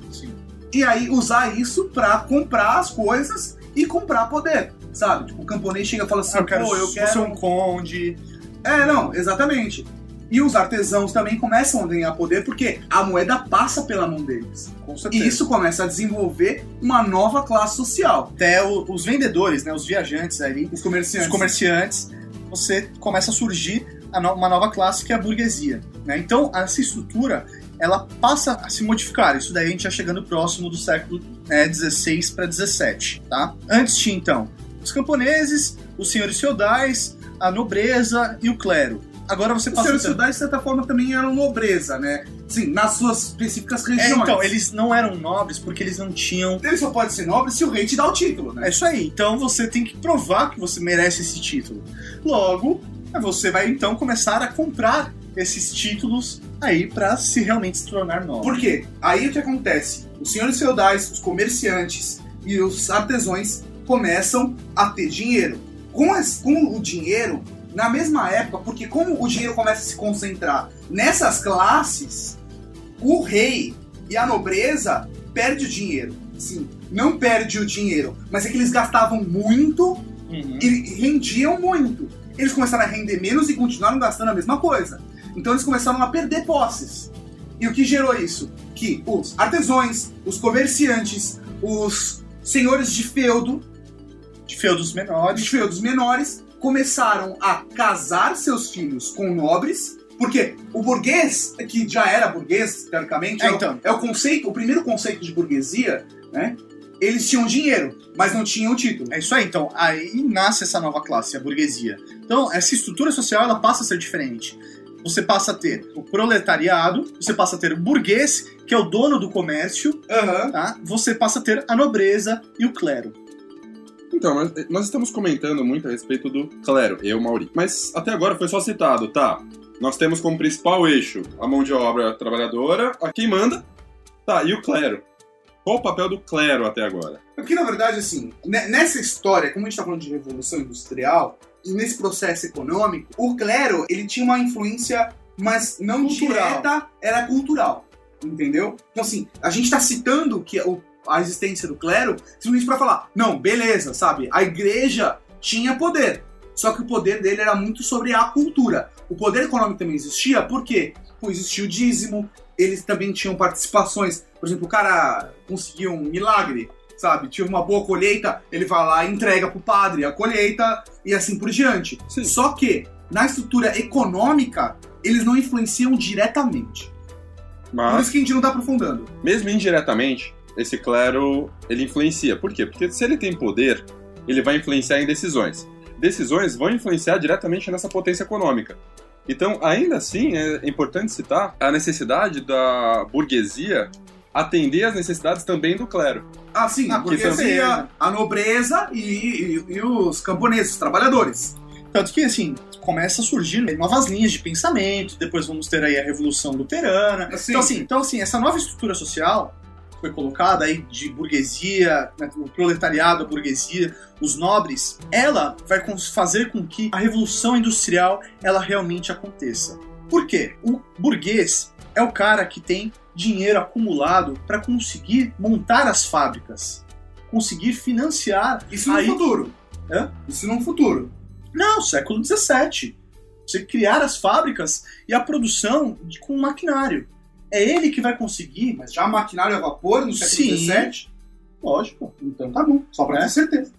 E aí usar isso pra comprar as coisas e comprar poder, sabe? Tipo, o camponês chega e fala assim, Ah, eu quero, pô, eu ser quero... um conde. É, não, exatamente. E os artesãos também começam a ganhar poder porque a moeda passa pela mão deles. Com E certeza. isso começa a desenvolver uma nova classe social. Até o- os vendedores, né, os viajantes ali, Os comerciantes. os comerciantes, você começa a surgir no- uma nova classe que é a burguesia. né? Então, essa estrutura ela passa a se modificar. Isso daí a gente já chegando próximo do século é, 16 para 17. Tá? Antes tinha, então, os camponeses, os senhores feudais, a nobreza e o clero. Agora você Os passa... senhores então- feudais, de certa forma, também eram nobreza, né? Sim, nas suas específicas É, regiões. então, eles não eram nobres porque eles não tinham Ele só pode ser nobre se o rei te dá o título, É né? isso aí. Então você tem que provar que você merece esse título. Logo, você vai então começar a comprar esses títulos aí pra se realmente se tornar nobre. Por quê? Aí o que acontece? Os senhores feudais, os comerciantes e os artesãos começam a ter dinheiro. Com, as- com o dinheiro, na mesma época, porque como o dinheiro começa a se concentrar nessas classes, o rei e a nobreza perde o dinheiro. Sim, não perde o dinheiro, mas é que eles gastavam muito Uhum. e rendiam muito. Eles começaram a render menos e continuaram gastando a mesma coisa. Então eles começaram a perder posses. E o que gerou isso? Que os artesãos, os comerciantes, os senhores de feudo, De feudos menores. de feudos menores, começaram a casar seus filhos com nobres, Porque o burguês, que já era burguês, teoricamente, É, é, o- então. é o conceito, o primeiro conceito de burguesia, né? Eles tinham dinheiro, mas não tinham título. É isso aí, então. Aí nasce essa nova classe, a burguesia. Então, essa estrutura social ela passa a ser diferente. Você passa a ter o proletariado, você passa a ter o burguês, que é o dono do comércio, Aham. tá? Você passa a ter a nobreza e o clero. Então, nós, estamos comentando muito a respeito do clero, eu, Mauri. Mas até agora foi só citado, tá? Nós temos como principal eixo a mão de obra trabalhadora, a quem manda, tá, e o clero. Qual o papel do clero até agora? Porque, na verdade, assim, ne- nessa história, como a gente tá falando de revolução industrial, e nesse processo econômico, o clero, ele tinha uma influência, mas não Cultural. direta, era cultural. Entendeu? Então, assim, a gente tá citando que o- a existência do clero simplesmente pra falar, não, beleza, sabe? A igreja tinha poder. Só que o poder dele era muito sobre a cultura. O poder econômico também existia, por quê? Pô, existia o dízimo, eles também tinham participações. Por exemplo, o cara conseguiu um milagre, sabe? Tive uma boa colheita, ele vai lá e entrega pro padre a colheita e assim por diante. Sim. Só que, na estrutura econômica, eles não influenciam diretamente. Por Mas, isso que a gente não tá aprofundando. mesmo indiretamente, esse clero, ele influencia. Por quê? Porque se ele tem poder, ele vai influenciar em decisões. Decisões vão influenciar diretamente nessa potência econômica. Então, ainda assim, é importante citar a necessidade da burguesia atender às necessidades também do clero. Ah, sim, a Ah, que burguesia, também- a nobreza e, e- e os camponeses, os trabalhadores. Tanto que, assim, começa a surgir novas linhas de pensamento, depois vamos ter aí a Revolução Luterana. Assim, Então, assim, então, assim, essa nova estrutura social que foi colocada aí de burguesia, né, o proletariado, a burguesia, os nobres, ela vai fazer com que a Revolução Industrial ela realmente aconteça. Por quê? O burguês é o cara que tem dinheiro acumulado para conseguir montar as fábricas, conseguir financiar Isso no Aí- futuro. Hã? Isso no futuro. Não, século XVII. Você criar as fábricas e a produção de- com maquinário. É ele que vai conseguir, Mas já maquinário a vapor no século Sim. XVII? lógico. Então tá bom, só pra É. ter certeza.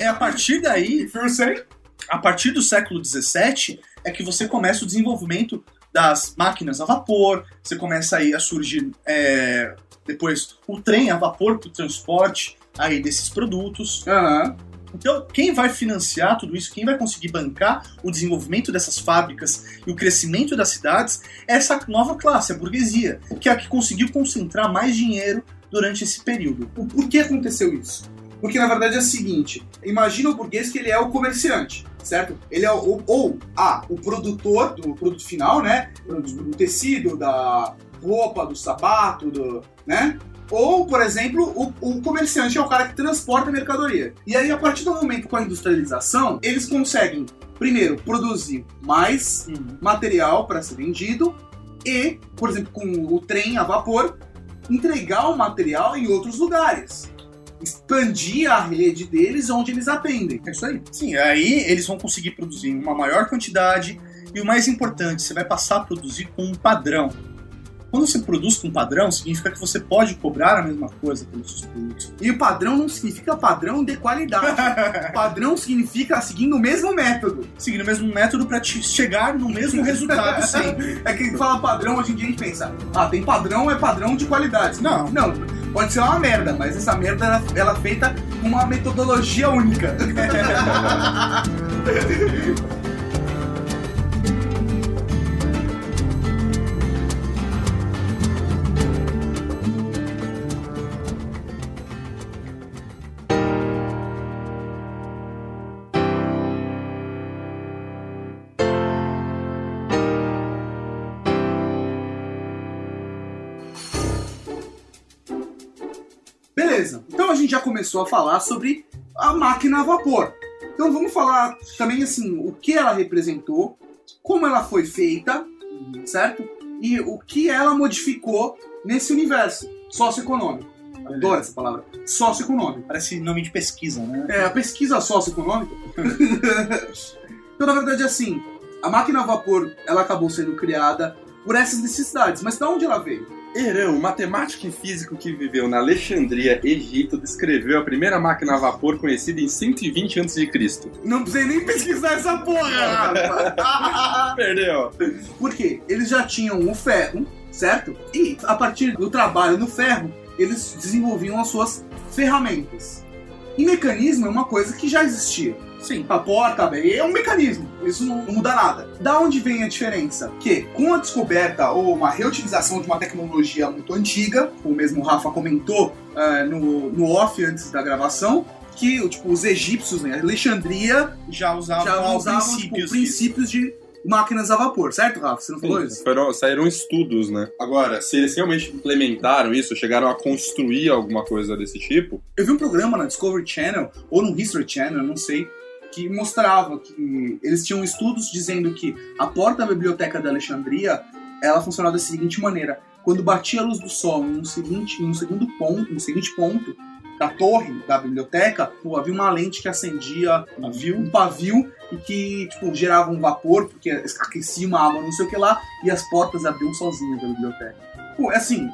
É a partir daí, <laughs> a partir do século XVII, é que você começa o desenvolvimento das máquinas a vapor, você começa aí a surgir é, depois o trem a vapor para o transporte aí desses produtos. Aham. Então, quem vai financiar tudo isso, quem vai conseguir bancar o desenvolvimento dessas fábricas e o crescimento das cidades, é essa nova classe, a burguesia, que é a que conseguiu concentrar mais dinheiro durante esse período. O por que aconteceu isso? Porque na verdade é o seguinte: imagina o burguês que ele é o comerciante, certo? Ele é o, ou A, o produtor do produto final, né? Do, do tecido, da roupa, do sapato, do. né? Ou, por exemplo, o, o comerciante é o cara que transporta a mercadoria. E aí, a partir do momento com a industrialização, eles conseguem, primeiro, produzir mais material para ser vendido e, por exemplo, com o trem a vapor, entregar o material em outros lugares. Expandir a rede deles onde eles atendem. É isso aí. Sim, aí eles vão conseguir produzir uma maior quantidade e o mais importante, você vai passar a produzir com um padrão. Quando você produz com padrão, significa que você pode cobrar a mesma coisa pelos seus produtos. E o padrão não significa padrão de qualidade. <laughs> padrão significa seguindo o mesmo método. Seguindo o mesmo método para chegar no mesmo <laughs> resultado <laughs> sempre. É que fala padrão, hoje em dia a gente pensa, ah, tem padrão, é padrão de qualidade. Não. Não, pode ser uma merda, mas essa merda ela, ela é feita com uma metodologia única. Começou a falar sobre a máquina a vapor. Então vamos falar também assim, o que ela representou, como ela foi feita, certo? E o que ela modificou nesse universo socioeconômico. Adoro essa palavra. Socioeconômico. Parece nome de pesquisa, né? É, a pesquisa socioeconômica. <laughs> então, na verdade, assim, a máquina a vapor, ela acabou sendo criada por essas necessidades. Mas de onde ela veio? Herão, matemático e físico que viveu na Alexandria, Egito, descreveu a primeira máquina a vapor conhecida em 120 a.C. Não precisei nem pesquisar essa porra! <laughs> Perdeu. Por quê? Eles já tinham o ferro, certo? E a partir do trabalho no ferro, eles desenvolviam as suas ferramentas. E mecanismo é uma coisa que já existia. Sim, a porta é um mecanismo, isso não, muda nada. Da onde vem a diferença? Que com a descoberta ou uma reutilização de uma tecnologia muito antiga, como mesmo o Rafa comentou eh, no, no off antes da gravação, que tipo, os egípcios, né, Alexandria, Já usavam, já usavam tipo, princípios. princípios de máquinas a vapor, certo, Rafa? Você não falou Sim, isso? foram- saíram estudos, né? Agora, se eles realmente implementaram isso, chegaram a construir alguma coisa desse tipo, Eu vi um programa na Discovery Channel, ou no History Channel, não sei, que mostrava que eles tinham estudos dizendo que a porta da biblioteca da Alexandria ela funcionava da seguinte maneira: quando batia a luz do sol em um, seguinte, em um segundo ponto, um seguinte ponto da torre da biblioteca, pô, havia uma lente que acendia Pavio. um pavio e que tipo, gerava um vapor, porque aquecia uma água, não sei o que lá, e as portas abriam sozinhas da biblioteca. Pô, é assim,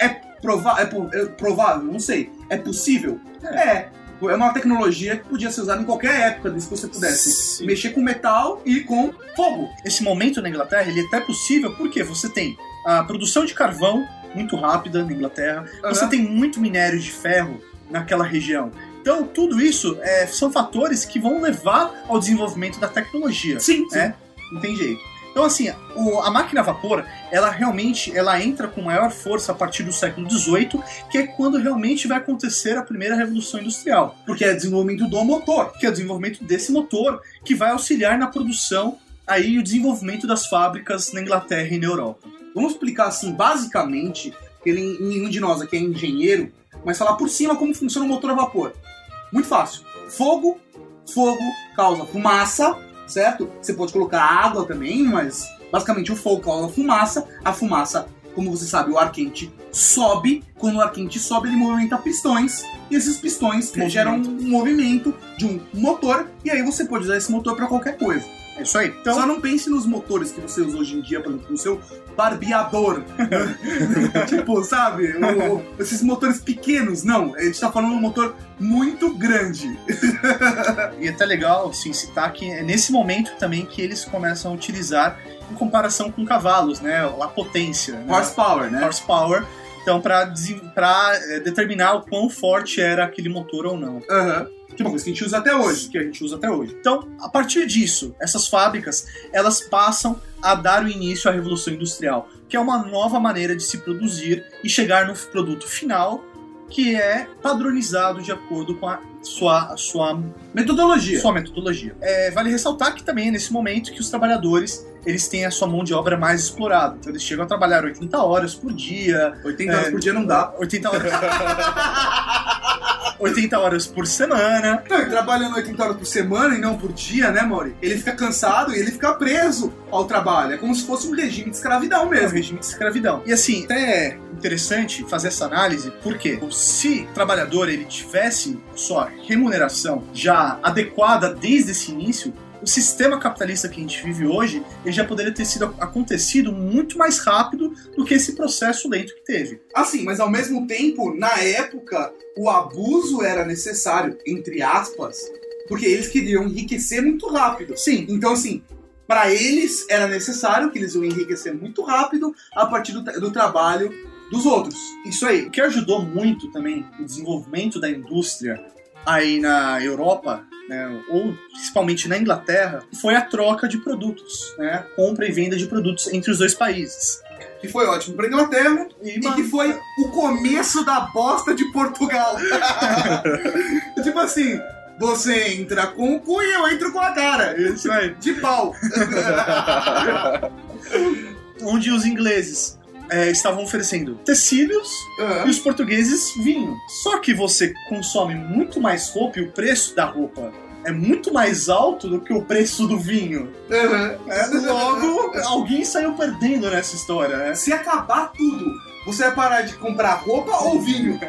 é, prova é, é provável? Não sei. É possível? É. É uma tecnologia que podia ser usada em qualquer época, desde que você pudesse Sim. mexer com metal e com fogo. Esse momento na Inglaterra ele é até possível porque você tem a produção de carvão muito rápida na Inglaterra, você Aham. tem muito minério de ferro naquela região. Então, tudo isso é, são fatores que vão levar ao desenvolvimento da tecnologia. Sim, sim. É, não tem jeito. Então, assim, o- a máquina a vapor, ela realmente ela entra com maior força a partir do século XVIII, que é quando realmente vai acontecer a primeira revolução industrial, Porque é desenvolvimento do motor. que é o desenvolvimento desse motor que vai auxiliar na produção aí o desenvolvimento das fábricas na Inglaterra e na Europa. Vamos explicar assim, basicamente, ele- nenhum de nós aqui é engenheiro, mas falar por cima como funciona o motor a vapor. Muito fácil. Fogo, fogo causa fumaça, certo? Você pode colocar água também, mas basicamente o fogo causa fumaça. A fumaça, como você sabe, o ar quente sobe. Quando o ar quente sobe, ele movimenta pistões. E esses pistões Movimento. geram um movimento de um motor. E aí você pode usar esse motor para qualquer coisa. É isso aí. Então, Só não pense nos motores que você usa hoje em dia, por exemplo, no seu barbeador. <laughs> tipo, sabe? O- o- esses motores pequenos, não. A gente tá falando de um motor muito grande. <laughs> e é até legal assim, citar que é nesse momento também que eles começam a utilizar em comparação com cavalos, né? A potência. Né? Horsepower, né? horsepower. Então, para determinar o quão forte era aquele motor ou não. Aham. Que é uma coisa que a gente usa até hoje. que a gente usa até hoje. Então, a partir disso, essas fábricas elas passam a dar o início à revolução industrial, que é uma nova maneira de se produzir e chegar no produto final, que é padronizado de acordo com a sua, a sua, Metodologia. sua metodologia. É, vale ressaltar que também é nesse momento que os trabalhadores eles têm a sua mão de obra mais explorada. Então, eles chegam a trabalhar 80 horas por dia, 80 É. horas por dia não dá. 80 horas. <laughs> 80 horas por semana. Não, e trabalhando 80 horas por semana e não por dia, né, Mauri? Ele fica cansado e ele fica preso ao trabalho. É como se fosse um regime de escravidão É o mesmo. regime de escravidão. E assim, até é interessante fazer essa análise, porque se o trabalhador ele tivesse sua remuneração já adequada desde esse início, o sistema capitalista que a gente vive hoje, ele já poderia ter sido acontecido muito mais rápido do que esse processo lento que teve. Assim, mas ao mesmo tempo, na época, o abuso era necessário, entre aspas, porque eles queriam enriquecer muito rápido. Sim, Então, assim, para eles era necessário que eles iam enriquecer muito rápido a partir do, do trabalho dos outros. Isso aí. O que ajudou muito também o desenvolvimento da indústria aí na Europa, né, ou principalmente na Inglaterra, foi a troca de produtos, né, compra e venda de produtos entre os dois países. Que foi ótimo para Inglaterra E, e que foi o começo da bosta de Portugal. <laughs> tipo assim, você entra com o cu e eu entro com a cara. Isso aí. De pau. <laughs> Onde os ingleses é, estavam oferecendo tecidos e os portugueses vinho. Só que você consome muito mais roupa e o preço da roupa é muito mais alto do que o preço do vinho. É, logo, alguém saiu perdendo nessa história, né? Se acabar tudo, Você vai parar de comprar roupa ou vinho? <laughs>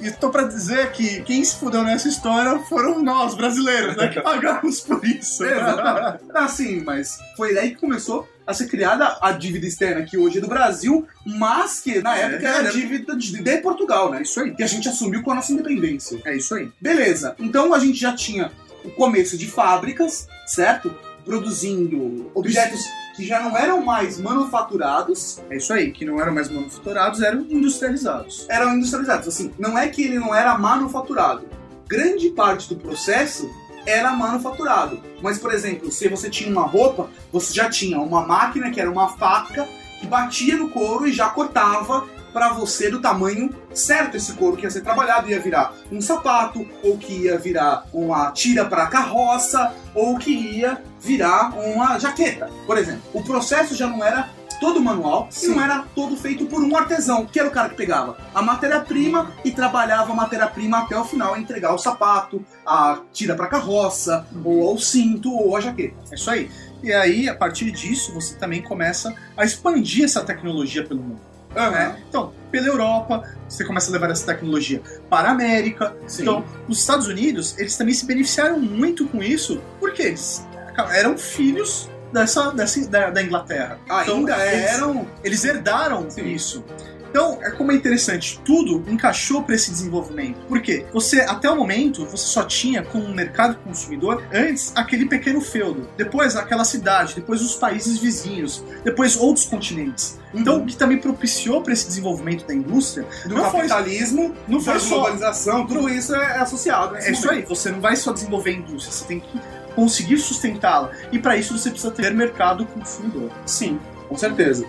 E tô pra dizer que quem se fudeu nessa história foram nós, brasileiros, né? Que <laughs> pagamos por isso. Exatamente. Assim, mas foi daí que começou a ser criada a dívida externa, que hoje é do Brasil, mas que na É, época era era- dívida de, de Portugal, né? Isso aí. Que a gente assumiu com a nossa independência. É isso aí. Beleza, então a gente já tinha o começo de fábricas, certo? Produzindo objetos que já não eram mais manufaturados, É isso aí. Que não eram mais manufaturados, eram industrializados. eram industrializados. Assim, não é que ele não era manufaturado. Grande parte do processo era manufaturado. Mas, por exemplo, se você tinha uma roupa, você já tinha uma máquina que era uma faca que batia no couro e já cortava para você do tamanho certo esse couro que ia ser trabalhado, ia virar um sapato, ou que ia virar uma tira para carroça, ou que ia virar uma jaqueta, por exemplo. O processo já não era todo manual e Sim. não era todo feito por um artesão, que era o cara que pegava a matéria-prima e trabalhava a matéria-prima até o final, entregar o sapato, a tira para carroça, ou o cinto, ou a jaqueta. É isso aí. E aí, a partir disso, você também começa a expandir essa tecnologia pelo mundo. Né? Então, pela Europa, você começa a levar essa tecnologia para a América. Sim. Então, os Estados Unidos, eles também se beneficiaram muito com isso, porque eles eram filhos dessa, dessa da, da Inglaterra. Ainda Então, eles- eram Eles herdaram Sim. isso. Então, é como é interessante, tudo encaixou para esse desenvolvimento. Por quê? Você, até o momento, você só tinha como mercado consumidor, antes, aquele pequeno feudo, depois aquela cidade, depois os países vizinhos, depois outros continentes. Então, o que também propiciou para esse desenvolvimento da indústria do não foi- capitalismo, não foi da só- globalização, tudo isso é associado. nesse É isso momento. aí, você não vai só desenvolver a indústria, você tem que conseguir sustentá-la. E para isso você precisa ter mercado consumidor. Sim, com certeza.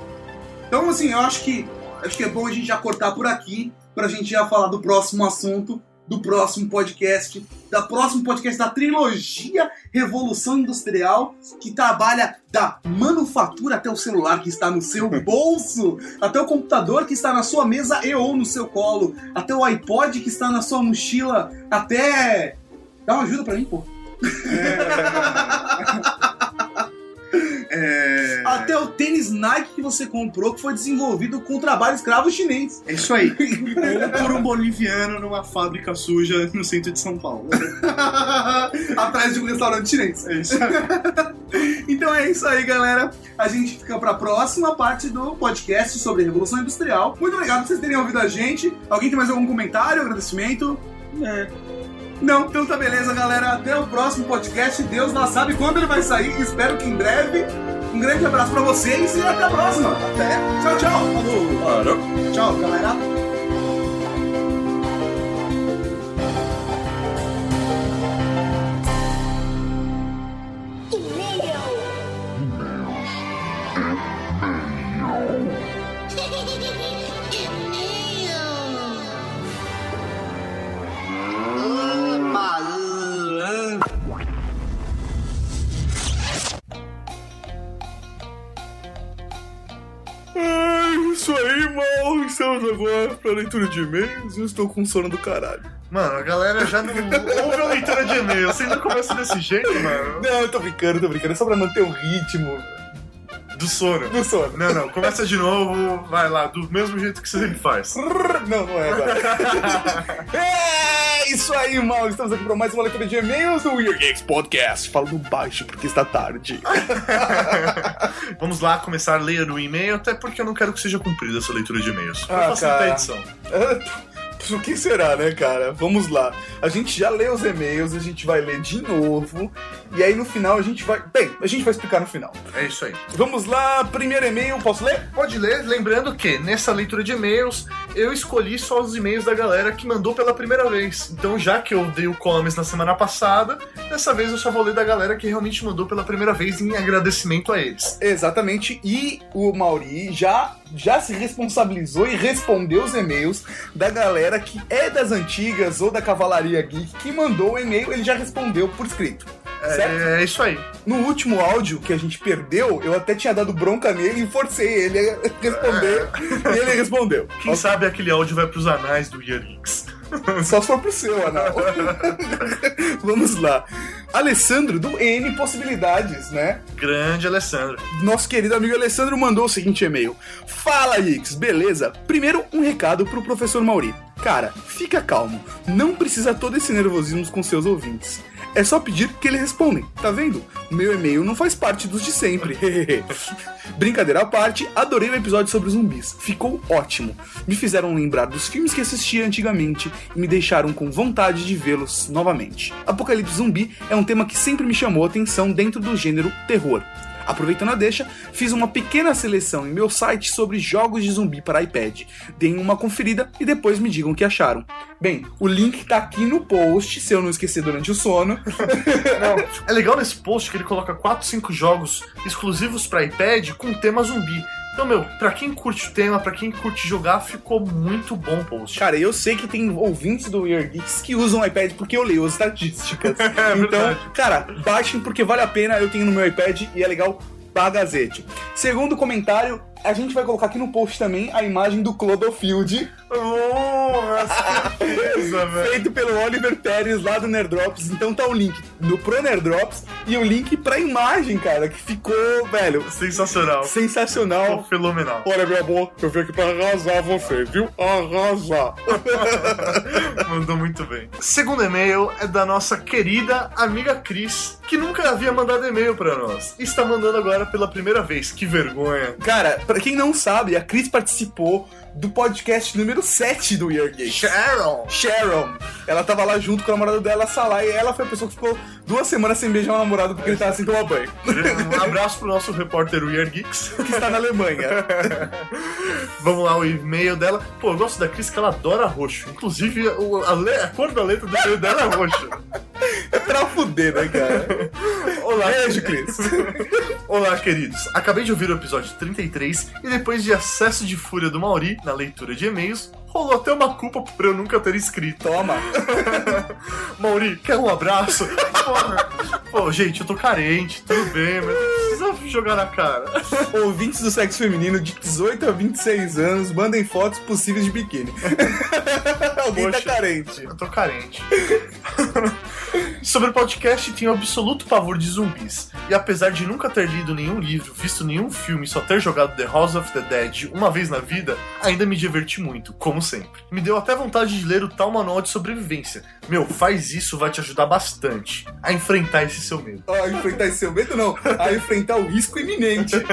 Então, assim, eu acho que acho que é bom a gente já cortar por aqui pra gente já falar do próximo assunto, do próximo podcast, da próximo podcast da trilogia Revolução Industrial, que trabalha da manufatura até o celular que está no seu <laughs> bolso, até o computador que está na sua mesa e ou no seu colo, até o iPod que está na sua mochila, até Dá uma ajuda pra mim, pô. É, <laughs> Até o tênis Nike que você comprou, que foi desenvolvido com trabalho escravo chinês. é isso aí. <laughs> Ou por um boliviano numa fábrica suja no centro de São Paulo. <laughs> Atrás de um restaurante chinês. É isso <laughs> Então é isso aí, galera. A gente fica pra próxima parte do podcast sobre Revolução Industrial. Muito obrigado por vocês terem ouvido a gente. Alguém tem mais algum comentário, agradecimento? É. Não, então tá beleza, galera. Até o próximo podcast. Deus lá sabe quando ele vai sair. Espero que em breve. Um grande abraço pra vocês e até a próxima. Até. Tchau, tchau. Falou. Tchau, galera. Estamos agora pra leitura de e-mails. Eu estou com sono do caralho. Mano, a galera já não ouve a leitura de e-mail. Você ainda começa desse jeito, mano? Não, eu tô brincando, tô brincando. É só pra manter o ritmo Do sono. do sono. Não, não, começa de novo, vai lá, do mesmo jeito que você sempre faz. Não, não é agora. <laughs> é isso aí, mal. Estamos aqui para mais uma leitura de e-mails do Weird Games Podcast. Falando baixo porque está tarde. <laughs> Vamos lá começar a ler o e-mail, até porque eu não quero que seja cumprida essa leitura de e-mails. Ah, facilitar a edição. <laughs> O que será, né, cara? Vamos lá. A gente já lê os e-mails, a gente vai ler de novo. E aí no final a gente vai. Bem, a gente vai explicar no final. É isso aí. Vamos lá, primeiro e-mail, posso ler? Pode ler, lembrando que nessa leitura de e-mails eu escolhi só os e-mails da galera que mandou pela primeira vez. Então, já que eu dei o Comes na semana passada, dessa vez eu só vou ler da galera que realmente mandou pela primeira vez em agradecimento a eles. Exatamente, e o Mauri já, já se responsabilizou e respondeu os e-mails da galera que é das antigas ou da Cavalaria Geek que mandou o e-mail, ele já respondeu por escrito. É, é isso aí. No último áudio que a gente perdeu, eu até tinha dado bronca nele e forcei ele a responder. e ele respondeu. Quem sabe aquele áudio vai pros anais do Yearix. <laughs> Só se for pro seu, Anal. <laughs> Vamos lá. Alessandro do N Possibilidades, né? Grande Alessandro. Nosso querido amigo Alessandro mandou o seguinte e-mail: Fala, Ix, beleza? Primeiro, um recado pro professor Mauri. Cara, fica calmo, não precisa todo esse nervosismo com seus ouvintes. É só pedir que eles respondem, tá vendo? Meu e-mail não faz parte dos de sempre. <laughs> Brincadeira à parte, adorei o episódio sobre zumbis. Ficou ótimo. Me fizeram lembrar dos filmes que assistia antigamente e me deixaram com vontade de vê-los novamente. Apocalipse zumbi é um tema que sempre me chamou a atenção dentro do gênero terror. Aproveitando a deixa, fiz uma pequena seleção em meu site sobre jogos de zumbi para iPad. Deem uma conferida e depois me digam o que acharam. Bem, o link tá aqui no post, se eu não esquecer durante o sono. <laughs> Não, é legal nesse post que ele coloca 4, 5 jogos exclusivos pra iPad com tema zumbi. Então, meu, pra quem curte o tema, pra quem curte jogar, ficou muito bom o post. Cara, eu sei que tem ouvintes do Weird Geeks que usam o iPad porque eu leio as estatísticas. <laughs> então, verdade. cara, baixem porque vale a pena, eu tenho no meu iPad e é legal pra Gazete. Segundo comentário, a gente vai colocar aqui no post também a imagem do Clodofield, Nossa, certeza, <laughs> velho. feito pelo Oliver Pérez lá do Nerdrops. Então tá o link no Pro Nerdrops e o link pra imagem, cara, que ficou, velho, Sensacional. sensacional. Ficou fenomenal. Olha, meu amor, eu vim aqui pra arrasar você, viu? Arrasar. <laughs> Mandou muito bem. Segundo e-mail é da nossa querida amiga Cris, que nunca havia mandado e-mail pra nós. E está mandando agora pela primeira vez. Que vergonha. Cara, pra quem não sabe, a Cris participou do podcast número 7 do Year Games. Sharon! Sharon. Ela tava lá junto com a namorada dela, Salah, e ela foi a pessoa que ficou duas semanas sem beijar o namorado porque ele tava sem tomar banho. Um abraço pro nosso repórter Weird Geeks. Que está na Alemanha. <laughs> Vamos lá, o e-mail dela. Pô, eu gosto da Cris que ela adora roxo. Inclusive, o- a, le- a cor da letra do e-mail dela é roxo. É pra fuder, né, cara? Olá, Beijo, Cris. Olá, queridos. Acabei de ouvir o episódio 33 e depois de acesso de fúria do Mauri na leitura de e-mails, rolou até uma culpa por eu nunca ter escrito. Toma. <laughs> Mauri, quer um abraço? Porra. Pô, gente, eu tô carente, tudo bem, mas não precisa jogar na cara. Ouvintes do sexo feminino de 18 a 26 anos, mandem fotos possíveis de biquíni. <laughs> Alguém Poxa. tá carente. Eu tô carente. <laughs> Sobre o podcast, tenho absoluto pavor de zumbis. E apesar de nunca ter lido nenhum livro, visto nenhum filme e só ter jogado The House of the Dead uma vez na vida, ainda me diverti muito, como sempre. Me deu até vontade de ler o tal manual de sobrevivência. Meu, faz isso, vai te ajudar bastante a enfrentar esse seu medo. A enfrentar esse seu medo, não. A enfrentar o risco iminente. <laughs>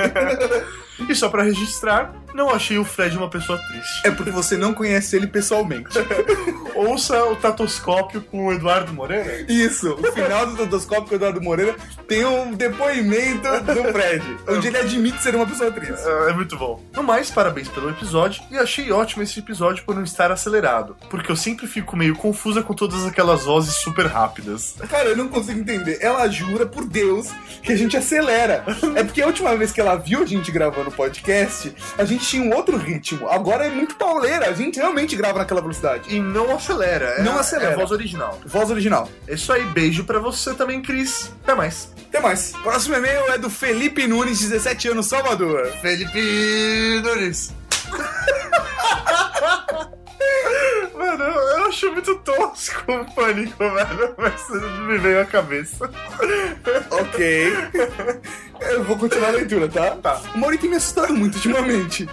E só pra registrar, não achei o Fred uma pessoa triste. É porque você não conhece ele pessoalmente. <laughs> Ouça o Tatoscópio com o Eduardo Moreira. Isso, o final do Dodoscópio com o Eduardo Moreira tem um depoimento do <laughs> Fred, onde ele admite ser uma pessoa triste. É muito bom. No mais, parabéns pelo episódio e achei ótimo esse episódio por não estar acelerado, porque eu sempre fico meio confusa com todas aquelas vozes super rápidas. Cara, eu não consigo entender. Ela jura por Deus que a gente acelera. É porque a última vez que ela viu a gente gravando o podcast, a gente tinha um outro ritmo. Agora é muito pauleira, a gente realmente grava naquela velocidade. E não acelera. É, Não acelera. É a voz original. Voz original. É isso aí, beijo pra você também, Cris. Até mais. Até mais. Próximo e-mail é do Felipe Nunes, 17 anos, Salvador. Felipe Nunes. <laughs> Mano, eu acho muito tosco o pânico, velho. Mas me veio à cabeça. Ok. Eu vou continuar a leitura, tá? Tá. O Mauri tem me assustado muito ultimamente.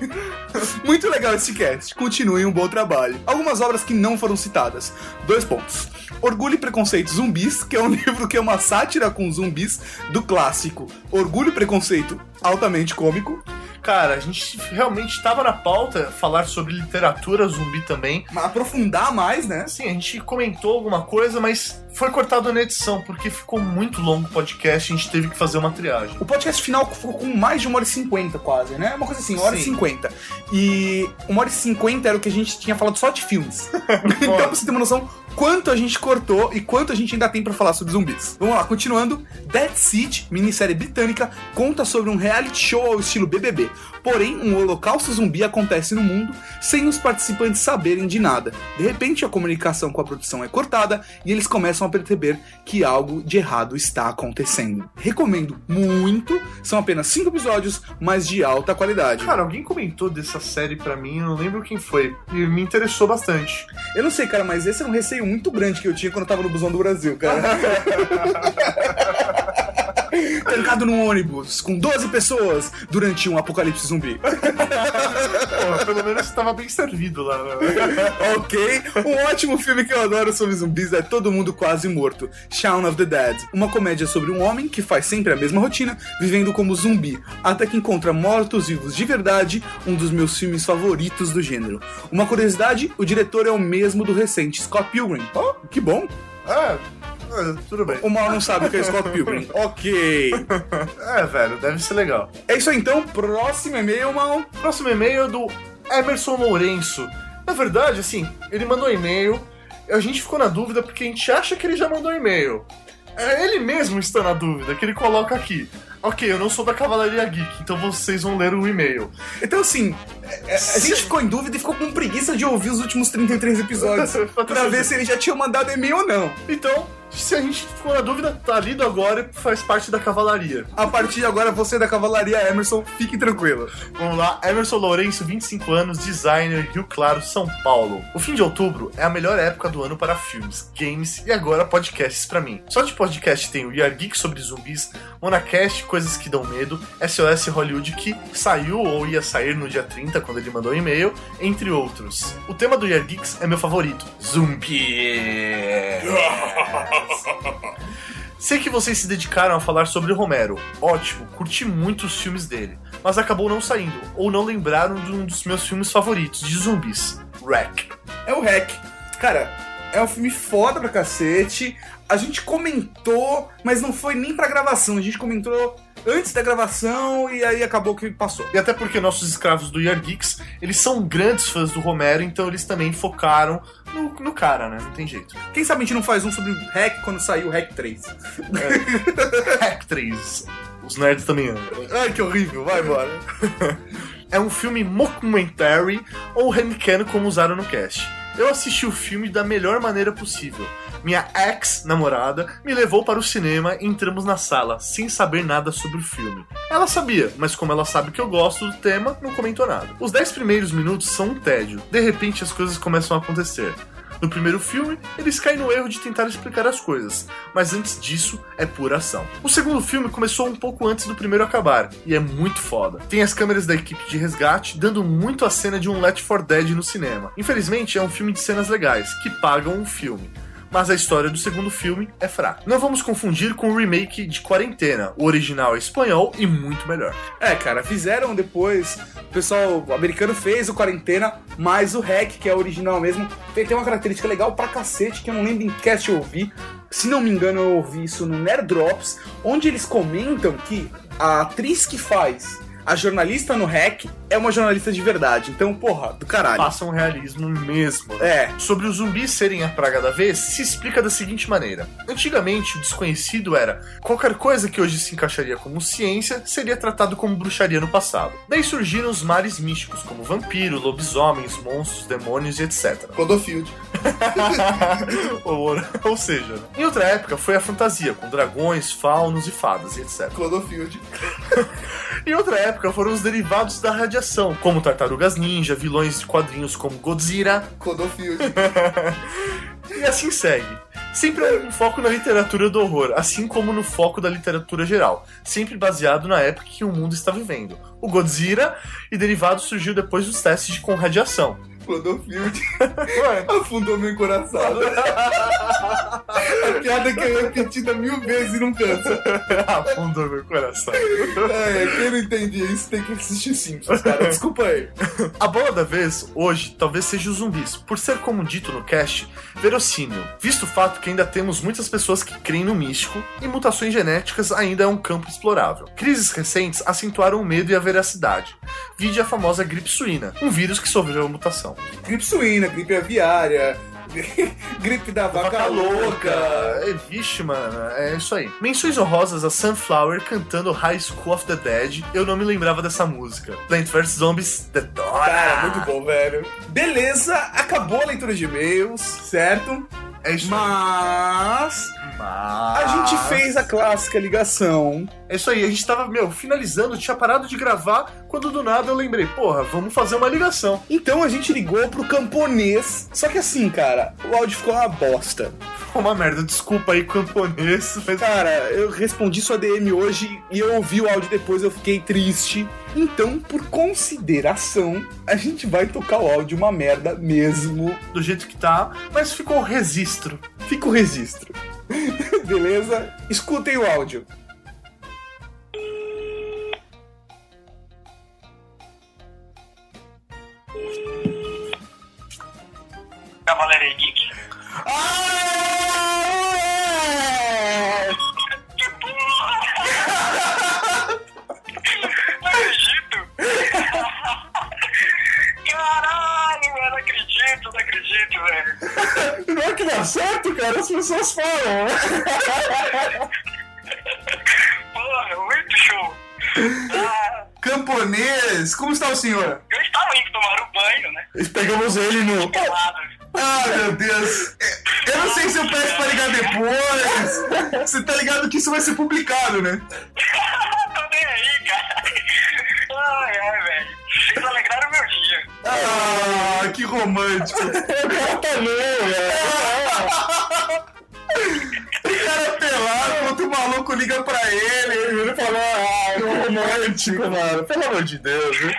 muito legal esse cast. Continuem um bom trabalho. Algumas obras que não foram citadas. Dois pontos. Orgulho e Preconceito Zumbis, que é um <laughs> livro que é uma sátira com zumbis do clássico Orgulho e Preconceito altamente cômico. Cara, a gente realmente tava na pauta falar sobre literatura zumbi também. Mas aprofundar mais, né? Assim, a gente comentou alguma coisa, mas foi cortado na edição, porque ficou muito longo o podcast e a gente teve que fazer uma triagem. O podcast final ficou com mais de uma hora e cinquenta, quase, né? Uma coisa assim, uma hora e Sim. cinquenta. E uma hora e cinquenta era o que a gente tinha falado só de filmes. <laughs> então, pra você ter uma noção, quanto a gente cortou e quanto a gente ainda tem pra falar sobre zumbis. Vamos lá, continuando. Dead Seat, minissérie britânica, conta sobre um reality show ao estilo BBB. Porém, um holocausto zumbi acontece no mundo sem os participantes saberem de nada. De repente, a comunicação com a produção é cortada e eles começam a perceber que algo de errado está acontecendo. Recomendo muito, são apenas 5 episódios, mas de alta qualidade. Cara, alguém comentou dessa série pra mim, eu não lembro quem foi, e me interessou bastante. Eu não sei, cara, mas esse é um receio muito grande que eu tinha quando eu tava no busão do Brasil, cara. <laughs> <laughs> trancado num ônibus com 12 pessoas durante um apocalipse zumbi. Pô, pelo menos você tava bem servido lá. Né? <laughs> ok. Um ótimo filme que eu adoro sobre zumbis é Todo Mundo Quase Morto, Shaun of the Dead. Uma comédia sobre um homem que faz sempre a mesma rotina, vivendo como zumbi, até que encontra mortos-vivos de verdade, um dos meus filmes favoritos do gênero. Uma curiosidade, o diretor é o mesmo do recente Scott Pilgrim. Oh, que bom. É, é, tudo bem. O mal não sabe o que é Scott Pilgrim. <laughs> ok. É, velho, deve ser legal. É isso aí então, próximo e-mail, mal. Próximo e-mail é do Emerson Lourenço. Na verdade, assim, ele mandou um e-mail, a gente ficou na dúvida porque a gente acha que ele já mandou um e-mail. É ele mesmo está na dúvida, que ele coloca aqui. Ok, eu não sou da Cavalaria Geek, então vocês vão ler o e-mail. Então, assim, é- é- a gente ficou em dúvida e ficou com preguiça de ouvir os últimos 33 episódios <laughs> pra ver se ele já tinha mandado e-mail ou não. Então, se a gente ficou na dúvida, tá lido agora e faz parte da Cavalaria. A partir de agora, você da Cavalaria Emerson, fique tranquilo. Vamos lá, Emerson Lourenço, 25 anos, designer, Rio Claro, São Paulo. O fim de outubro é a melhor época do ano para filmes, games e agora podcasts pra mim. Só de podcast tem o We Are Geek sobre zumbis, Monacast, Coisas que Dão Medo, SOS Hollywood que saiu ou ia sair no dia 30 quando ele mandou o e-mail, entre outros. O tema do We Are Geeks é meu favorito, zumbi. <laughs> Sei que vocês se dedicaram a falar sobre Romero. Ótimo, curti muito os filmes dele. Mas acabou não saindo, ou não lembraram de um dos meus filmes favoritos, de zumbis. Wreck. É o Hack. Cara, é um filme foda pra cacete. A gente comentou, mas não foi nem pra gravação. A gente comentou antes da gravação e aí acabou que passou. E até porque nossos escravos do Year Geeks, eles são grandes fãs do Romero, então eles também focaram no, no cara, né? Não tem jeito. Quem sabe a gente não faz um sobre o Hack quando sair o Hack 3? <laughs> Hack 3. Os nerds também amam. Ai, que horrível. Vai embora. <laughs> É um filme mockumentary ou handcan como usaram no cast. Eu assisti o filme da melhor maneira possível. Minha ex-namorada me levou para o cinema e entramos na sala, sem saber nada sobre o filme. Ela sabia, mas como ela sabe que eu gosto do tema, não comentou nada. Os 10 primeiros minutos são um tédio. De repente as coisas começam a acontecer. No primeiro filme, eles caem no erro de tentar explicar as coisas, mas antes disso, é pura ação. O segundo filme começou um pouco antes do primeiro acabar, e é muito foda. Tem as câmeras da equipe de resgate dando muito a cena de um Let for Dead no cinema. Infelizmente, é um filme de cenas legais, que pagam o filme mas a história do segundo filme é fraca. Não vamos confundir com o remake de Quarentena. O original é espanhol e muito melhor. É, cara, fizeram depois. O pessoal americano fez o Quarentena, mas o Hack, que é original mesmo, tem, tem uma característica legal pra cacete que eu não lembro em que cast eu ouvi. Se não me engano, eu ouvi isso no Nerd Drops, onde eles comentam que a atriz que faz a jornalista no Hack é uma jornalista de verdade. Então, porra, do caralho. Passa um realismo mesmo. né? É, Sobre os zumbis serem a praga da vez, se explica da seguinte maneira. Antigamente, o desconhecido era qualquer coisa que hoje se encaixaria como ciência seria tratado como bruxaria no passado. Daí surgiram os mares místicos, como vampiro, lobisomens, monstros, demônios e etc. <laughs> Clodofield. <laughs> ou, ou seja, né? em outra época foi a fantasia, com dragões, faunos e fadas e etc. Clodofield. <laughs> Em outra época foram os derivados da radiação, como tartarugas ninja, vilões de quadrinhos como Godzilla, Clodofield. <laughs> E assim segue. Sempre um foco na literatura do horror, assim como no foco da literatura geral, sempre baseado na época que o mundo está vivendo. O Godzilla e derivados surgiu depois dos testes com radiação. Clodofield. <laughs> Afundou meu coração. A piada que é repetida mil vezes e não cansa. afundou meu coração. É, quem não entende isso tem que assistir Simpsons, cara. Desculpa aí. A bola da vez, hoje, talvez seja os zumbis, por ser, como dito no cast, verossímil, visto o fato que ainda temos muitas pessoas que creem no místico e mutações genéticas ainda é um campo explorável. Crises recentes acentuaram o medo e a veracidade. Vide a famosa gripe suína, um vírus que sofreu mutação. Gripe suína, gripe aviária, <laughs> gripe da vaca, louca. É, vixe, mano, é isso aí. Menções honrosas a Sunflower cantando High School of the Dead. Eu não me lembrava dessa música. Plant vs Zombies, Detona. Cara, muito bom, velho. Beleza, acabou a leitura de e-mails, certo? É isso aí. Mas Mas- a gente fez a clássica ligação. É isso aí, a gente tava, meu, finalizando, tinha parado de gravar, quando do nada eu lembrei, porra, vamos fazer uma ligação. Então a gente ligou pro camponês. Só que assim, cara, o áudio ficou uma bosta. ficou uma merda. Desculpa aí, camponês. Mas... Cara, eu respondi sua DM hoje e eu ouvi o áudio depois, eu fiquei triste. Então, por consideração, a gente vai tocar o áudio uma merda mesmo. Do jeito que tá, mas ficou registro. Fica o registro. <laughs> Beleza? Escutem o áudio. Cavaleiro Geek. Que acredito, não acredito, velho. <laughs> Não é que dá certo, cara, as pessoas falam. <laughs> Porra, muito show. Ah, Camponês, como está o senhor? eu estava indo tomar um banho, né? Pegamos ele no. Ah, meu Deus! Eu não sei se eu peço pra ligar depois. Você tá ligado que isso vai ser publicado, né? <laughs> Tô nem aí, cara. Ai, ai, velho. Vocês alegraram meu dia. Ah, que romântico. <laughs> O cara tá O cara pelado, outro maluco liga pra ele, ele fala, ah, que romântico, mano. Pelo amor de Deus, viu?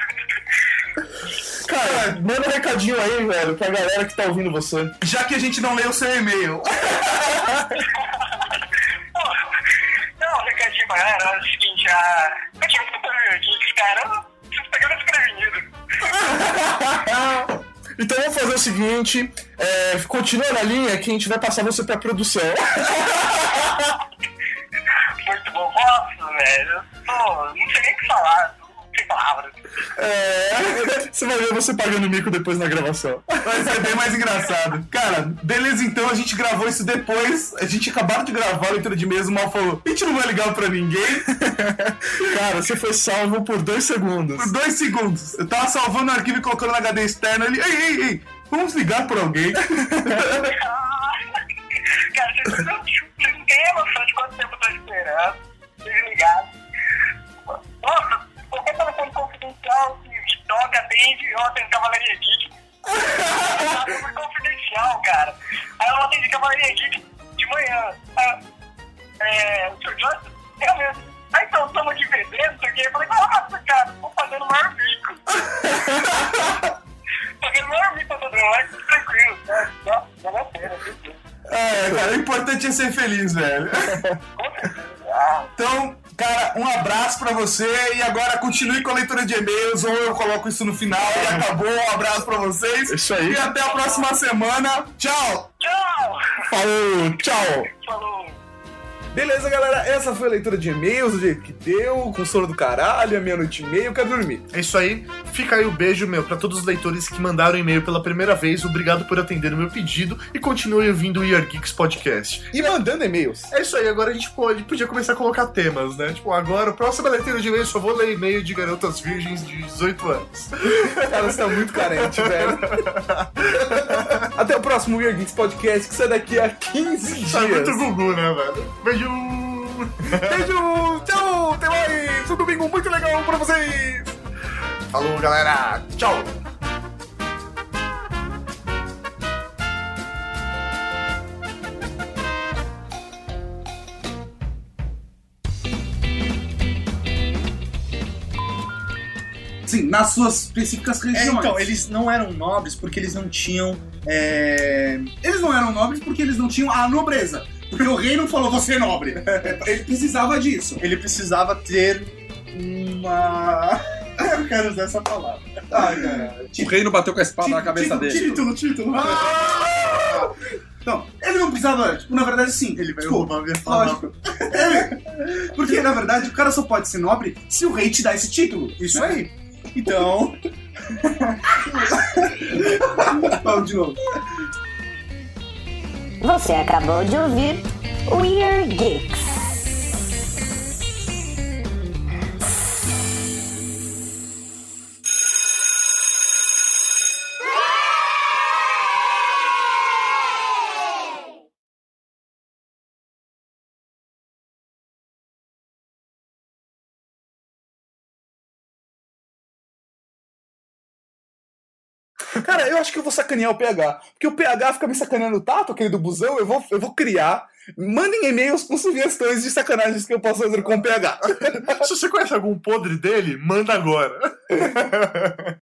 Cara, manda um recadinho aí, velho, pra galera que tá ouvindo você. Já que a gente não leu o seu e-mail. <laughs> Não, recadinho pra galera, é o seguinte, a... Então vamos fazer o seguinte, é, continua na linha que a gente vai passar você pra produção. Muito bom. Nossa, velho. Pô, não sei nem o que falar. Não sei palavras. É, você vai ver você pagando mico depois na gravação. Vai ser bem mais engraçado. Cara, beleza então, a gente gravou isso depois. A gente acabaram de gravar a leitura de mesa, o mal falou, a gente não vai ligar pra ninguém. <laughs> Cara, você foi salvo por dois segundos. Por dois segundos. Eu tava salvando o arquivo e colocando no HD externo ali. Ei, ei, ei, vamos ligar pra alguém. <laughs> Cara, vocês não, vocês não têm a noção de quanto tempo eu tô esperando. Desligado. Nossa, qualquer telefone confidencial que toca, atende, eu atendo Cavalaria Geek. Tá super confidencial, cara. Aí eu atendi Cavalaria Geek de manhã. Aí, é, o Sr. Johnson? Eu mesmo. Aí então, estamos aqui vendendo, não sei o quê. Eu falei, nossa, cara, tô fazendo o maior bico. <laughs> fazendo o maior bico pra todo mundo, tranquilo. né? Nossa, vale a pena, tranquilo. É, cara, o importante é ser feliz, velho. Então, cara, um abraço pra você e agora continue com a leitura de e-mails ou eu coloco isso no final e acabou. Um abraço pra vocês. Isso aí. E até a próxima semana. Tchau. Tchau! Falou, tchau. Falou! Beleza, galera, essa foi a leitura de e-mails do jeito que deu, com sono do caralho, a meia-noite e meia, eu quero dormir. É isso aí. Fica aí o beijo, meu, pra todos os leitores que mandaram e-mail pela primeira vez. Obrigado por atender o meu pedido e continue ouvindo o Year Geeks Podcast. E mandando e-mails. É isso aí, agora a gente pode, podia começar a colocar temas, né? Tipo, agora, próxima leitura de e-mail, só vou ler e-mail de garotas virgens de 18 anos. Cara, você tá muito carente, velho. <laughs> Até o próximo Weird Geeks Podcast, que sai daqui a 15 dias. Tá muito Gugu, né, velho? Beijo! Beijo, tchau, até mais. Um domingo muito legal pra vocês. Falou, galera! Tchau! Sim, nas suas específicas É, regiões. então, eles não eram nobres porque eles não tinham. é, Eles não eram nobres porque eles não tinham a nobreza. Porque o rei não falou, você é nobre. <laughs> Ele precisava disso. Ele precisava ter uma. <laughs> Eu quero usar essa palavra. Ai, cara. O rei não bateu com a espada na cabeça dele. Título, título. Ah! Não, ele não precisava, tipo, na verdade sim. Ele vai Desculpa, roubar minha palavra. Lógico. É, Porque, na verdade, o cara só pode ser nobre se o rei te dá esse título. Isso né? aí. Então. Vamos de novo. Você acabou de ouvir Weird Geeks. Cara, eu acho que eu vou sacanear o PH. Porque o PH fica me sacaneando o Tato, aquele do busão, eu vou, eu vou criar. Mandem e-mails com sugestões de sacanagens que eu posso fazer com o PH. <laughs> Se você conhece algum podre dele, manda agora. <laughs>